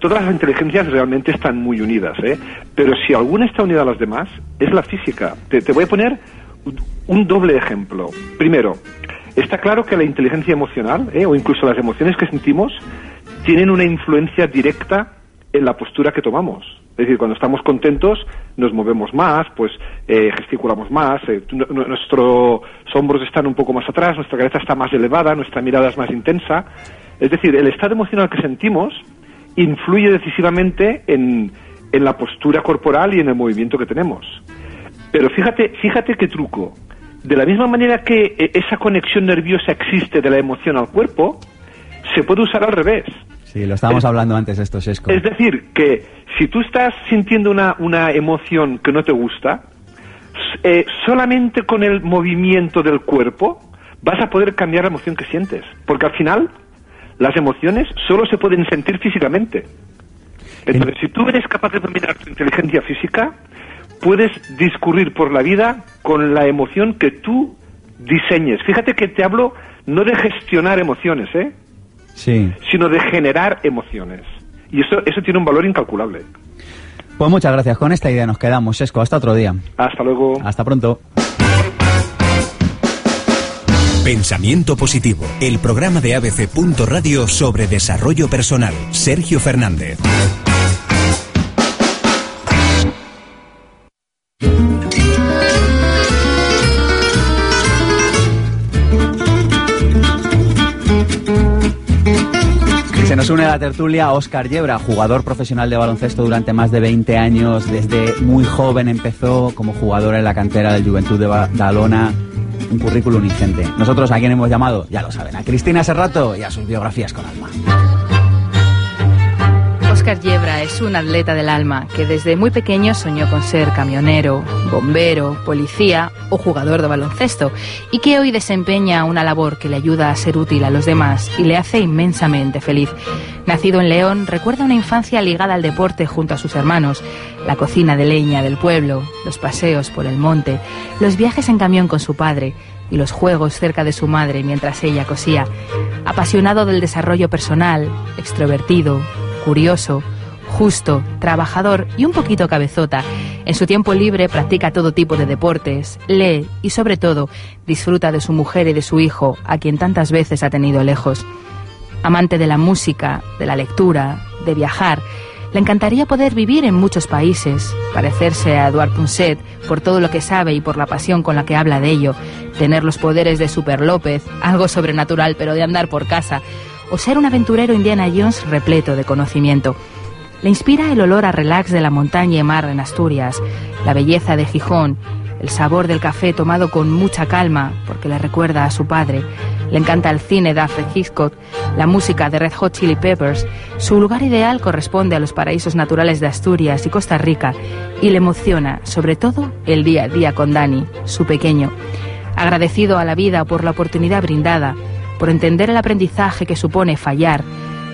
todas las inteligencias realmente están muy unidas, ¿eh? pero si alguna está unida a las demás, es la física. te voy a poner un doble ejemplo. Primero, está claro que la inteligencia emocional, eh, o incluso las emociones que sentimos, tienen una influencia directa en la postura que tomamos. Es decir, cuando estamos contentos nos movemos más, pues eh, gesticulamos más, eh, nuestros hombros están un poco más atrás, nuestra cabeza está más elevada, nuestra mirada es más intensa. Es decir, el estado emocional que sentimos influye decisivamente en, en la postura corporal y en el movimiento que tenemos. Pero fíjate, fíjate qué truco. De la misma manera que eh, esa conexión nerviosa existe de la emoción al cuerpo, se puede usar al revés. Sí, lo estábamos hablando antes esto, Sesco. Es decir, que si tú estás sintiendo una, una emoción que no te gusta, eh, solamente con el movimiento del cuerpo vas a poder cambiar la emoción que sientes. Porque al final, las emociones solo se pueden sentir físicamente. Entonces, si tú eres capaz de dominar tu inteligencia física, puedes discurrir por la vida con la emoción que tú diseñes. Fíjate que te hablo no de gestionar emociones, ¿eh? Sí. sino de generar emociones. Y eso, eso tiene un valor incalculable. Pues muchas gracias. Con esta idea nos quedamos, Esco. Hasta otro día. Hasta luego. Hasta pronto. Pensamiento Positivo, el programa de ABC. Radio sobre desarrollo personal. Sergio Fernández. Nos une la tertulia Óscar Yebra, jugador profesional de baloncesto durante más de 20 años. Desde muy joven empezó como jugador en la cantera del Juventud de Badalona. Un currículum ingente. Nosotros a quien hemos llamado, ya lo saben, a Cristina Serrato y a sus biografías con alma. Óscar Yebra es un atleta del alma que desde muy pequeño soñó con ser camionero, bombero, policía o jugador de baloncesto y que hoy desempeña una labor que le ayuda a ser útil a los demás y le hace inmensamente feliz. Nacido en León, recuerda una infancia ligada al deporte junto a sus hermanos, la cocina de leña del pueblo, los paseos por el monte, los viajes en camión con su padre y los juegos cerca de su madre mientras ella cosía. Apasionado del desarrollo personal, extrovertido, curioso, justo, trabajador y un poquito cabezota. En su tiempo libre practica todo tipo de deportes, lee y sobre todo disfruta de su mujer y de su hijo, a quien tantas veces ha tenido lejos. Amante de la música, de la lectura, de viajar, le encantaría poder vivir en muchos países, parecerse a Eduard Punset por todo lo que sabe y por la pasión con la que habla de ello, tener los poderes de Super López, algo sobrenatural pero de andar por casa, o ser un aventurero Indiana Jones repleto de conocimiento. Le inspira el olor a relax de la montaña y mar en Asturias, la belleza de Gijón, el sabor del café tomado con mucha calma porque le recuerda a su padre. Le encanta el cine de Alfred Hitchcock, la música de Red Hot Chili Peppers. Su lugar ideal corresponde a los paraísos naturales de Asturias y Costa Rica y le emociona, sobre todo, el día a día con Dani, su pequeño. Agradecido a la vida por la oportunidad brindada, por entender el aprendizaje que supone fallar,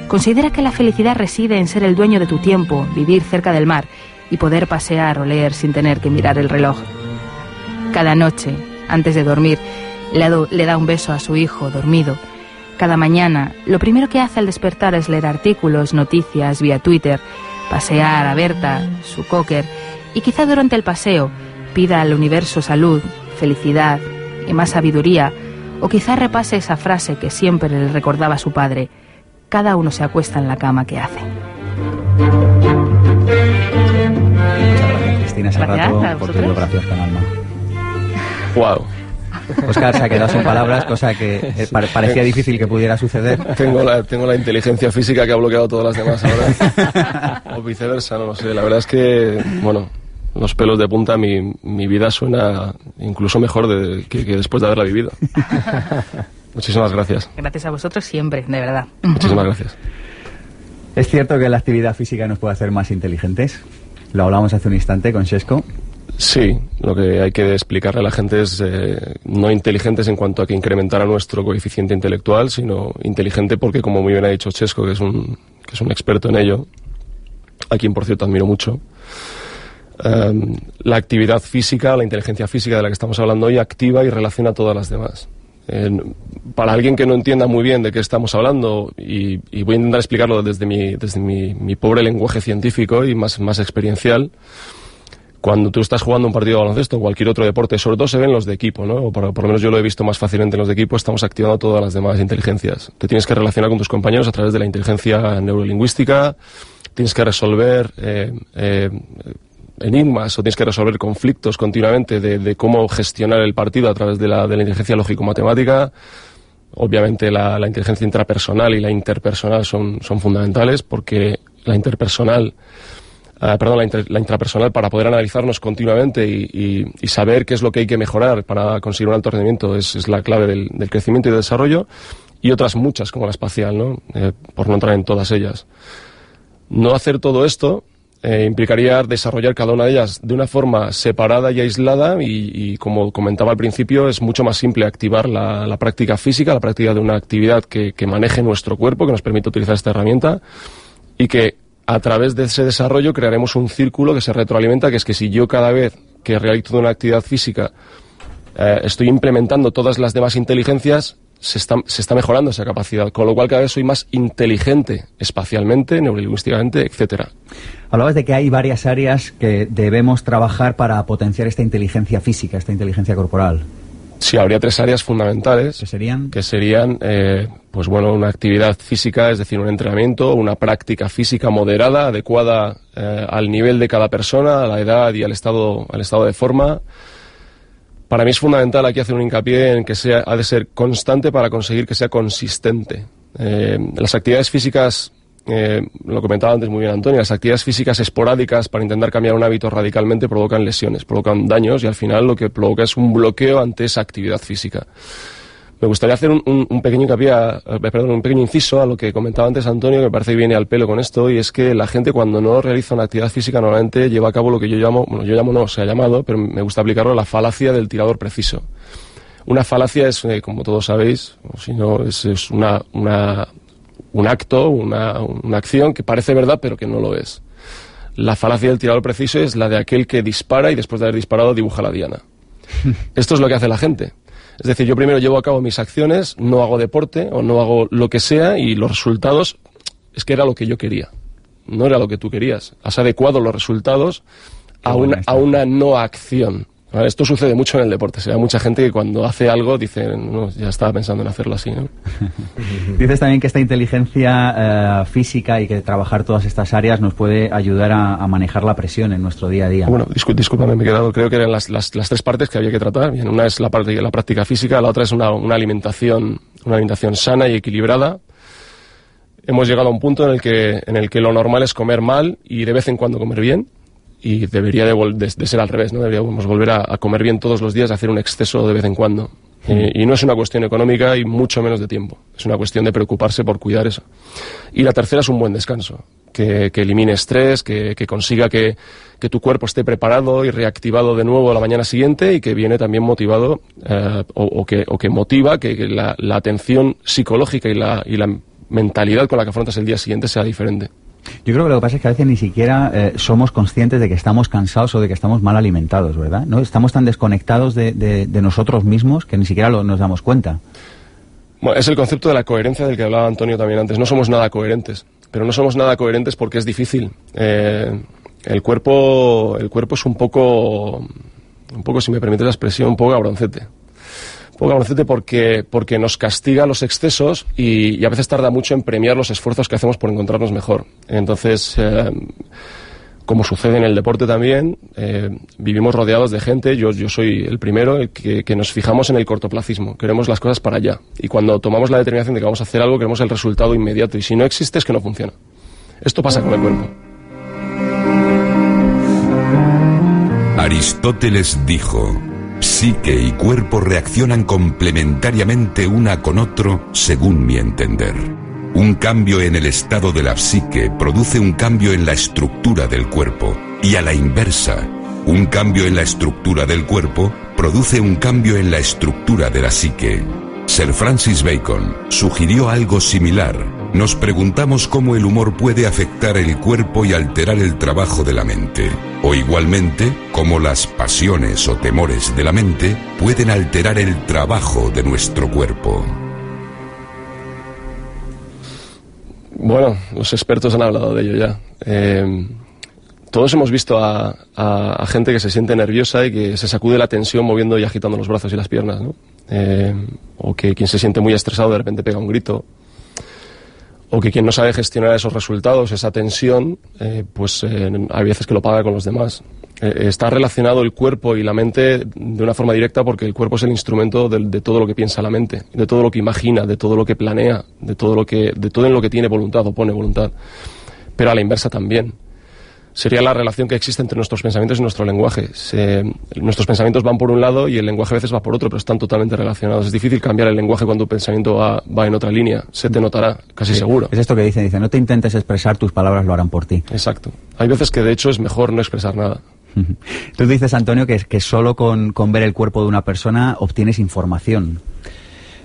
considera que la felicidad reside en ser el dueño de tu tiempo, vivir cerca del mar y poder pasear o leer sin tener que mirar el reloj. Cada noche, antes de dormir, le, da un beso a su hijo dormido. Cada mañana, lo primero que hace al despertar es leer artículos, noticias vía Twitter, pasear a Berta, su cocker, y quizá durante el paseo pida al universo salud, felicidad y más sabiduría, o quizá repase esa frase que siempre le recordaba a su padre, cada uno se acuesta en la cama que hace. Cristina Gracias a Serrato por tus vosotros. biografías con alma. Wow. Oscar se ha quedado sin [laughs] palabras, cosa que eh, pare- parecía difícil que pudiera suceder. Tengo la, tengo la inteligencia física que ha bloqueado todas las demás ahora. [laughs] o viceversa, no lo sé. La verdad es que, bueno, los pelos de punta, mi, mi vida suena incluso mejor de, que, que después de haberla vivido. [laughs] Muchísimas gracias. Gracias a vosotros siempre, de verdad. Muchísimas gracias. ¿Es cierto que la actividad física nos puede hacer más inteligentes? Lo hablamos hace un instante con Shesco. Sí, lo que hay que explicarle a la gente es eh, no inteligentes en cuanto a que incrementara nuestro coeficiente intelectual, sino inteligente porque, como muy bien ha dicho Chesco, que es un, que es un experto en ello, a quien por cierto admiro mucho, em, la actividad física, la inteligencia física de la que estamos hablando hoy, activa y relaciona a todas las demás. En- para alguien que no entienda muy bien de qué estamos hablando, y, y voy a intentar explicarlo desde mi, desde mi, mi pobre lenguaje científico y más, más experiencial, cuando tú estás jugando un partido de baloncesto o cualquier otro deporte, sobre todo se ven los de equipo, ¿no? O por, por lo menos yo lo he visto más fácilmente en los de equipo, estamos activando todas las demás inteligencias. Te tienes que relacionar con tus compañeros a través de la inteligencia neurolingüística, tienes que resolver eh, eh, enigmas o tienes que resolver conflictos continuamente de, cómo gestionar el partido a través de la, de la inteligencia lógico-matemática. Obviamente la, inteligencia intrapersonal y la interpersonal son, son fundamentales porque la interpersonal eh, perdón, la, intrapersonal para poder analizarnos continuamente y, saber qué es lo que hay que mejorar para conseguir un alto rendimiento es, la clave del, del crecimiento y del desarrollo y otras muchas como la espacial, ¿no? Eh, por no entrar en todas ellas. No hacer todo esto eh, implicaría desarrollar cada una de ellas de una forma separada y aislada y, como comentaba al principio, es mucho más simple activar la, práctica física, la práctica de una actividad que, maneje nuestro cuerpo, que nos permite utilizar esta herramienta y que a través de ese desarrollo crearemos un círculo que se retroalimenta, que es que si yo cada vez que realizo una actividad física eh, estoy implementando todas las demás inteligencias, se está, se está, mejorando esa capacidad, con lo cual cada vez soy más inteligente espacialmente, neurolingüísticamente, etcétera. Hablabas de que hay varias áreas que debemos trabajar para potenciar esta inteligencia física, esta inteligencia corporal. Sí, habría tres áreas fundamentales. ¿Que serían? Que serían, eh, pues bueno, una actividad física, es decir, un entrenamiento, una práctica física moderada, adecuada eh, al nivel de cada persona, a la edad y al estado, al estado de forma. Para mí es fundamental aquí hacer un hincapié en que sea, ha de ser constante para conseguir que sea consistente. Eh, las actividades físicas eh, lo comentaba antes muy bien Antonio, las actividades físicas esporádicas para intentar cambiar un hábito radicalmente provocan lesiones, provocan daños y al final lo que provoca es un bloqueo ante esa actividad física. Me gustaría hacer un, pequeño perdón, un pequeño inciso a lo que comentaba antes Antonio, que me parece que viene al pelo con esto, y es que la gente cuando no realiza una actividad física normalmente lleva a cabo lo que yo llamo, bueno, yo llamo no, se ha llamado, pero me gusta aplicarlo, la falacia del tirador preciso. Una falacia es, eh, como todos sabéis, o si no, es, es una, una un acto, una, una acción que parece verdad pero que no lo es. La falacia del tirador preciso es la de aquel que dispara y después de haber disparado dibuja la diana. [laughs] Esto es lo que hace la gente. Es decir, yo primero llevo a cabo mis acciones, no hago deporte o no hago lo que sea y los resultados es que era lo que yo quería. No era lo que tú querías. Has adecuado los resultados a una, a una no acción. Esto sucede mucho en el deporte. Se mucha gente que cuando hace algo dice, no, ya estaba pensando en hacerlo así. [laughs] Dices también que esta inteligencia eh, física y que trabajar todas estas áreas nos puede ayudar a, manejar la presión en nuestro día a día. Bueno, discúlpame, me he quedado. Creo que eran las, las, tres partes que había que tratar. Bien, una es la, parte, la práctica física, la otra es una, una alimentación, una alimentación sana y equilibrada. Hemos llegado a un punto en el que, en el que lo normal es comer mal y de vez en cuando comer bien y debería de, ser al revés, ¿no? Deberíamos volver a, comer bien todos los días, hacer un exceso de vez en cuando. y no es una cuestión económica y mucho menos de tiempo. Es una cuestión de preocuparse por cuidar eso. Y la tercera es un buen descanso, que, elimine estrés, que, consiga que, tu cuerpo esté preparado y reactivado de nuevo a la mañana siguiente y que viene también motivado eh, o, que, motiva que, la, atención psicológica y la, y la mentalidad con la que afrontas el día siguiente sea diferente. Yo creo que lo que pasa es que a veces ni siquiera eh, somos conscientes de que estamos cansados o de que estamos mal alimentados, ¿verdad? ¿No? Estamos tan desconectados de, nosotros mismos que ni siquiera nos damos cuenta. Bueno, es el concepto de la coherencia del que hablaba Antonio también antes. No somos nada coherentes, pero no somos nada coherentes porque es difícil. Eh, el cuerpo, el cuerpo es un poco, un poco, si me permite la expresión, un poco cabroncete poco porque, porque nos castiga los excesos y, a veces tarda mucho en premiar los esfuerzos que hacemos por encontrarnos mejor. Entonces, eh, como sucede en el deporte también, eh, vivimos rodeados de gente, yo, yo soy el primero, que, que, nos fijamos en el cortoplacismo, queremos las cosas para allá. Y cuando tomamos la determinación de que vamos a hacer algo, queremos el resultado inmediato. Y si no existe, es que no funciona. Esto pasa con el cuerpo. Aristóteles dijo, Psique y cuerpo reaccionan complementariamente una con otro, según mi entender. Un cambio en el estado de la psique produce un cambio en la estructura del cuerpo, y a la inversa, un cambio en la estructura del cuerpo produce un cambio en la estructura de la psique. Sir Francis Bacon sugirió algo similar. Nos preguntamos cómo el humor puede afectar el cuerpo y alterar el trabajo de la mente, o igualmente cómo las pasiones o temores de la mente pueden alterar el trabajo de nuestro cuerpo. Bueno, los expertos han hablado de ello ya. Eh, todos hemos visto a, gente que se siente nerviosa y que se sacude la tensión moviendo y agitando los brazos y las piernas, ¿no? Eh, o que quien se siente muy estresado de repente pega un grito, o que quien no sabe gestionar esos resultados, esa tensión, eh, pues eh, hay veces que lo paga con los demás. está relacionado el cuerpo y la mente de una forma directa porque el cuerpo es el instrumento de, de, todo lo que piensa la mente, de todo lo que imagina, de todo lo que planea, de todo lo que, de todo en lo que tiene voluntad o pone voluntad. Pero a la inversa también. Sería la relación que existe entre nuestros pensamientos y nuestro lenguaje. Se- nuestros pensamientos van por un lado y el lenguaje a veces va por otro, pero están totalmente relacionados. Es difícil cambiar el lenguaje cuando tu pensamiento va, va en otra línea. Se te notará, casi Sí. seguro. Es esto que dicen, dice, no te intentes expresar, tus palabras lo harán por ti. Exacto. Hay veces que de hecho es mejor no expresar nada. [laughs] Tú dices, Antonio, que, que solo con, con ver el cuerpo de una persona obtienes información.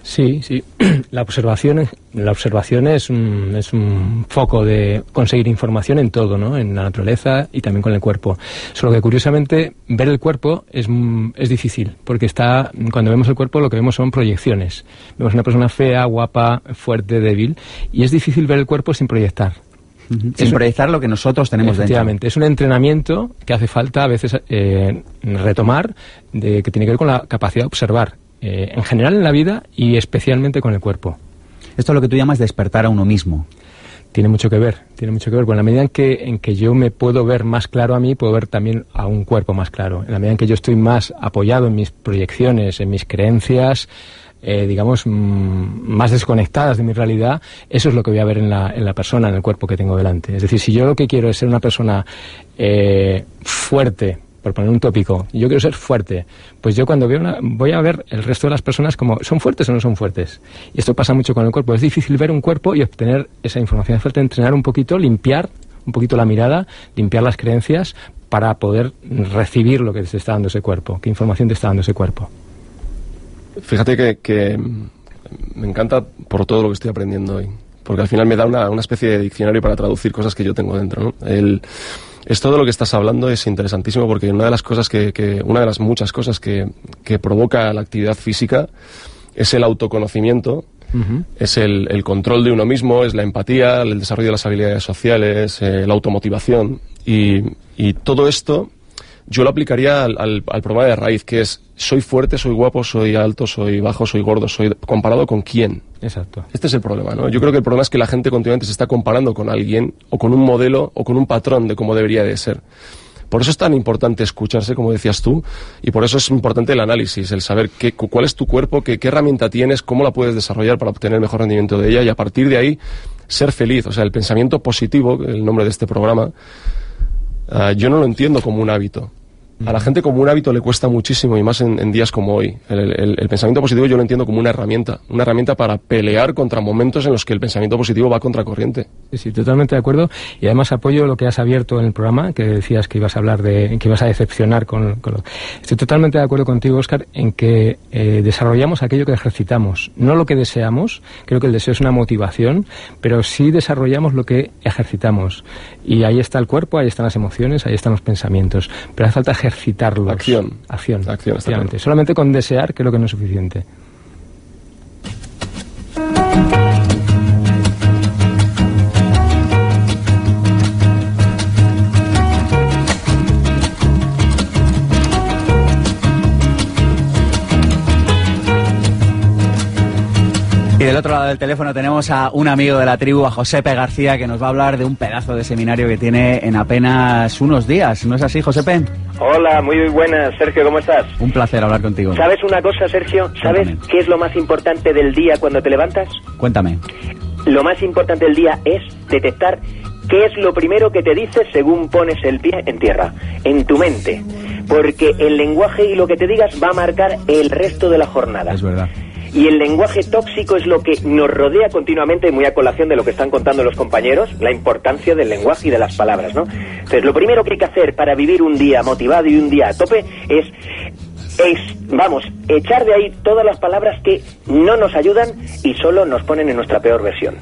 Sí, sí. [clears throat] La observación, es- la observación es, un, es un foco de conseguir información en todo, ¿no? En la naturaleza y también con el cuerpo. Solo que curiosamente ver el cuerpo es, es difícil, porque está cuando vemos el cuerpo lo que vemos son proyecciones. Vemos una persona fea, guapa, fuerte, débil, y es difícil ver el cuerpo sin proyectar. Sin Es- proyectar lo que nosotros tenemos dentro. Efectivamente, es un entrenamiento que hace falta a veces eh, retomar, de, que tiene que ver con la capacidad de observar, eh, en general en la vida y especialmente con el cuerpo. Esto es lo que tú llamas despertar a uno mismo. Tiene mucho que ver, tiene mucho que ver. Con la medida en que, en que yo me puedo ver más claro a mí, puedo ver también a un cuerpo más claro. En la medida en que yo estoy más apoyado en mis proyecciones, en mis creencias, eh, digamos, mm, más desconectadas de mi realidad, eso es lo que voy a ver en la, en la persona, en el cuerpo que tengo delante. Es decir, si yo lo que quiero es ser una persona eh, fuerte, por poner un tópico, yo quiero ser fuerte, pues yo cuando veo una, voy a ver el resto de las personas como, ¿son fuertes o no son fuertes? Y esto pasa mucho con el cuerpo. Es difícil ver un cuerpo y obtener esa información. Es fuerte entrenar un poquito, limpiar un poquito la mirada, limpiar las creencias para poder recibir lo que te está dando ese cuerpo, qué información te está dando ese cuerpo. Fíjate que, que me encanta por todo lo que estoy aprendiendo hoy, porque al final me da una, una especie de diccionario para traducir cosas que yo tengo dentro. ¿no? El, esto de lo que estás hablando es interesantísimo porque una de las cosas que, que- una de las muchas cosas que, que provoca la actividad física es el autoconocimiento, es el, el control de uno mismo, es la empatía, el desarrollo de las habilidades sociales, eh, la automotivación y, y todo esto yo lo aplicaría al, al- al problema de raíz, que es soy fuerte, soy guapo, soy alto, soy bajo, soy gordo, soy comparado con quién. Exacto. Este es el problema, ¿no? Yo creo que el problema es que la gente continuamente se está comparando con alguien o con un modelo o con un patrón de cómo debería de ser. Por eso es tan importante escucharse, como decías tú, y por eso es importante el análisis, el saber qué, cu- cuál es tu cuerpo, qué, qué herramienta tienes, cómo la puedes desarrollar para obtener el mejor rendimiento de ella y a partir de ahí ser feliz. O sea, el pensamiento positivo, el nombre de este programa, ah, yo no lo entiendo como un hábito. A la gente como un hábito le cuesta muchísimo y más en, en días como hoy. El, el- el pensamiento positivo yo lo entiendo como una herramienta, una herramienta para pelear contra momentos en los que el pensamiento positivo va contra corriente. Sí, sí, totalmente de acuerdo. Y además apoyo lo que has abierto en el programa, que decías que ibas a hablar de, que ibas a decepcionar con, con lo- Estoy totalmente de acuerdo contigo, Oscar, en que eh, desarrollamos aquello que ejercitamos, no lo que deseamos. Creo que el deseo es una motivación, pero sí desarrollamos lo que ejercitamos. Y ahí está el cuerpo, ahí están las emociones, ahí están los pensamientos. Pero hace falta ejercitarlos. Acción. Acción. Acción, claro. Solamente con desear creo que no es suficiente. Y del otro lado del teléfono tenemos a un amigo de la tribu, a Josepe García, que nos va a hablar de un pedazo de seminario que tiene en apenas unos días. ¿No es así, Josepe? Hola, muy buenas, Sergio, ¿cómo estás? Un placer hablar contigo. ¿Sabes una cosa, Sergio? ¿Sabes Cuéntame. qué es lo más importante del día cuando te levantas? Cuéntame. Lo más importante del día es detectar qué es lo primero que te dices según pones el pie en tierra, en tu mente. Porque el lenguaje y lo que te digas va a marcar el resto de la jornada. Es verdad. Y el lenguaje tóxico es lo que nos rodea continuamente, muy a colación de lo que están contando los compañeros, la importancia del lenguaje y de las palabras, ¿no? Entonces, lo primero que hay que hacer para vivir un día motivado y un día a tope es, vamos, echar de ahí todas las palabras que no nos ayudan y solo nos ponen en nuestra peor versión.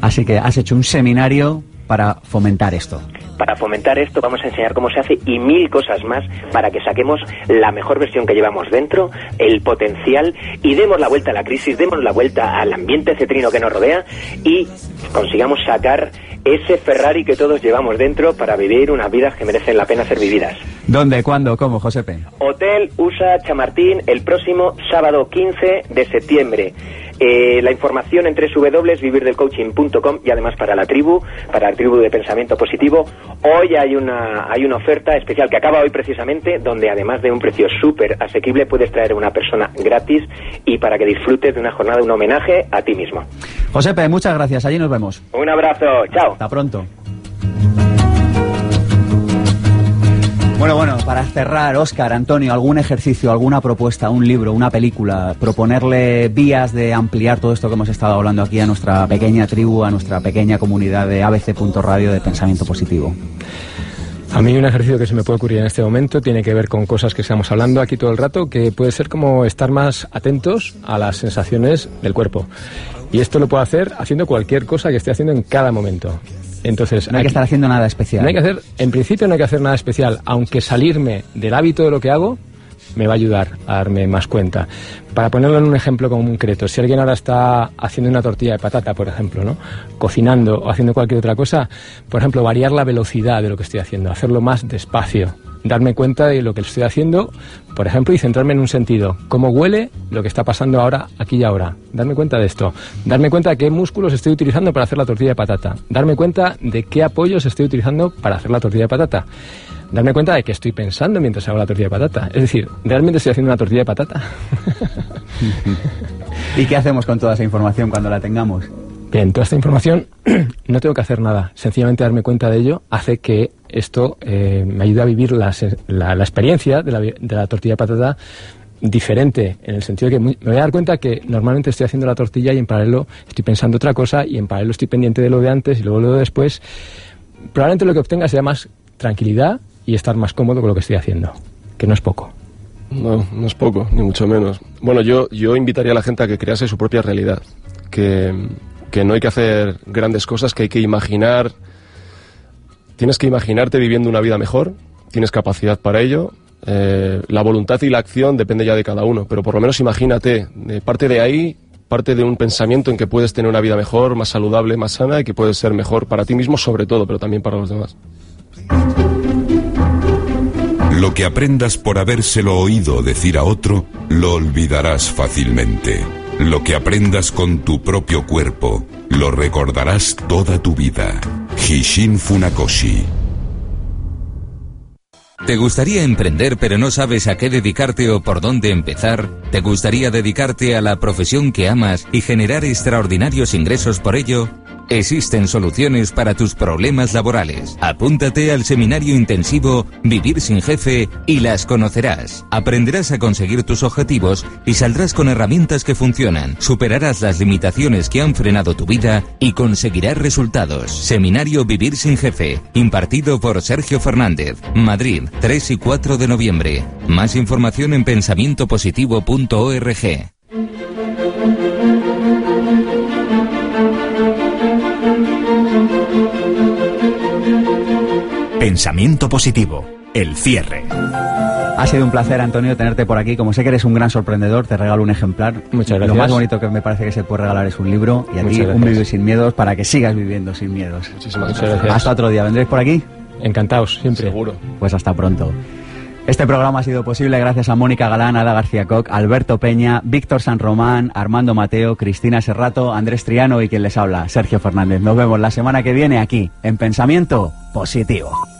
Así que has hecho un seminario para fomentar esto. Para fomentar esto vamos a enseñar cómo se hace y mil cosas más para que saquemos la mejor versión que llevamos dentro, el potencial y demos la vuelta a la crisis, demos la vuelta al ambiente cetrino que nos rodea y consigamos sacar ese Ferrari que todos llevamos dentro para vivir unas vidas que merecen la pena ser vividas. ¿Dónde, cuándo, cómo, Josepe? Hotel USA Chamartín el próximo sábado 15 de septiembre. Eh, la información en www.vivirdelcoaching.com y además para la tribu, para la tribu de pensamiento positivo. Hoy hay una, hay una oferta especial que acaba hoy precisamente, donde además de un precio súper asequible puedes traer a una persona gratis y para que disfrutes de una jornada, un homenaje a ti mismo. Josepe, muchas gracias. Allí nos vemos. Un abrazo, chao. Hasta pronto. Bueno, bueno, para cerrar, Óscar, Antonio, algún ejercicio, alguna propuesta, un libro, una película, proponerle vías de ampliar todo esto que hemos estado hablando aquí a nuestra pequeña tribu, a nuestra pequeña comunidad de abc.radio de pensamiento positivo. A mí un ejercicio que se me puede ocurrir en este momento tiene que ver con cosas que estamos hablando aquí todo el rato, que puede ser como estar más atentos a las sensaciones del cuerpo. Y esto lo puedo hacer haciendo cualquier cosa que esté haciendo en cada momento. Entonces, no hay que estar haciendo nada especial. No hay que hacer, en principio no hay que hacer nada especial, aunque salirme del hábito de lo que hago me va a ayudar a darme más cuenta. Para ponerlo en un ejemplo concreto, si alguien ahora está haciendo una tortilla de patata, por ejemplo, ¿no? cocinando o haciendo cualquier otra cosa, por ejemplo, variar la velocidad de lo que estoy haciendo, hacerlo más despacio, darme cuenta de lo que estoy haciendo, por ejemplo, y centrarme en un sentido. ¿Cómo huele lo que está pasando ahora, aquí y ahora? Darme cuenta de esto. Darme cuenta de qué músculos estoy utilizando para hacer la tortilla de patata. Darme cuenta de qué apoyos estoy utilizando para hacer la tortilla de patata. Darme cuenta de qué estoy pensando mientras hago la tortilla de patata. Es decir, ¿realmente estoy haciendo una tortilla de patata? [laughs] ¿Y qué hacemos con toda esa información cuando la tengamos? Bien, toda esta información [clears throat] no tengo que hacer nada. Sencillamente darme cuenta de ello hace que esto eh, me ayude a vivir la, la, experiencia de la, de la, tortilla de patata diferente, en el sentido de que me voy a dar cuenta que normalmente estoy haciendo la tortilla y en paralelo estoy pensando otra cosa y en paralelo estoy pendiente de lo de antes y luego lo de después. Probablemente lo que obtenga sea más tranquilidad y estar más cómodo con lo que estoy haciendo, que no es poco. No, no es poco, ni mucho menos. Bueno, yo, yo invitaría a la gente a que crease su propia realidad, que, que no hay que hacer grandes cosas, que hay que imaginar. Tienes que imaginarte viviendo una vida mejor, tienes capacidad para ello. Eh, la voluntad y la acción depende ya de cada uno, pero por lo menos imagínate, de parte de ahí, parte de un pensamiento en que puedes tener una vida mejor, más saludable, más sana y que puedes ser mejor para ti mismo sobre todo, pero también para los demás. Lo que aprendas por habérselo oído decir a otro, lo olvidarás fácilmente. Lo que aprendas con tu propio cuerpo, lo recordarás toda tu vida. Hishin Funakoshi. ¿Te gustaría emprender pero no sabes a qué dedicarte o por dónde empezar? ¿Te gustaría dedicarte a la profesión que amas y generar extraordinarios ingresos por ello? Existen soluciones para tus problemas laborales. Apúntate al seminario intensivo Vivir sin jefe y las conocerás. Aprenderás a conseguir tus objetivos y saldrás con herramientas que funcionan. Superarás las limitaciones que han frenado tu vida y conseguirás resultados. Seminario Vivir sin jefe, impartido por Sergio Fernández, Madrid, 3 y 4 de noviembre. Más información en pensamientopositivo.org. Pensamiento positivo, el cierre. Ha sido un placer, Antonio, tenerte por aquí. Como sé que eres un gran sorprendedor, te regalo un ejemplar. Muchas gracias. Lo más bonito que me parece que se puede regalar es un libro y a ti un Vivir sin miedos para que sigas viviendo sin miedos. Muchísimas gracias. Hasta otro día. ¿Vendréis por aquí? Encantados, siempre. Seguro. Pues hasta pronto. Este programa ha sido posible gracias a Mónica Galán, Ada García Coc, Alberto Peña, Víctor San Román, Armando Mateo, Cristina Serrato, Andrés Triano y quien les habla, Sergio Fernández. Nos vemos la semana que viene aquí, en Pensamiento Positivo.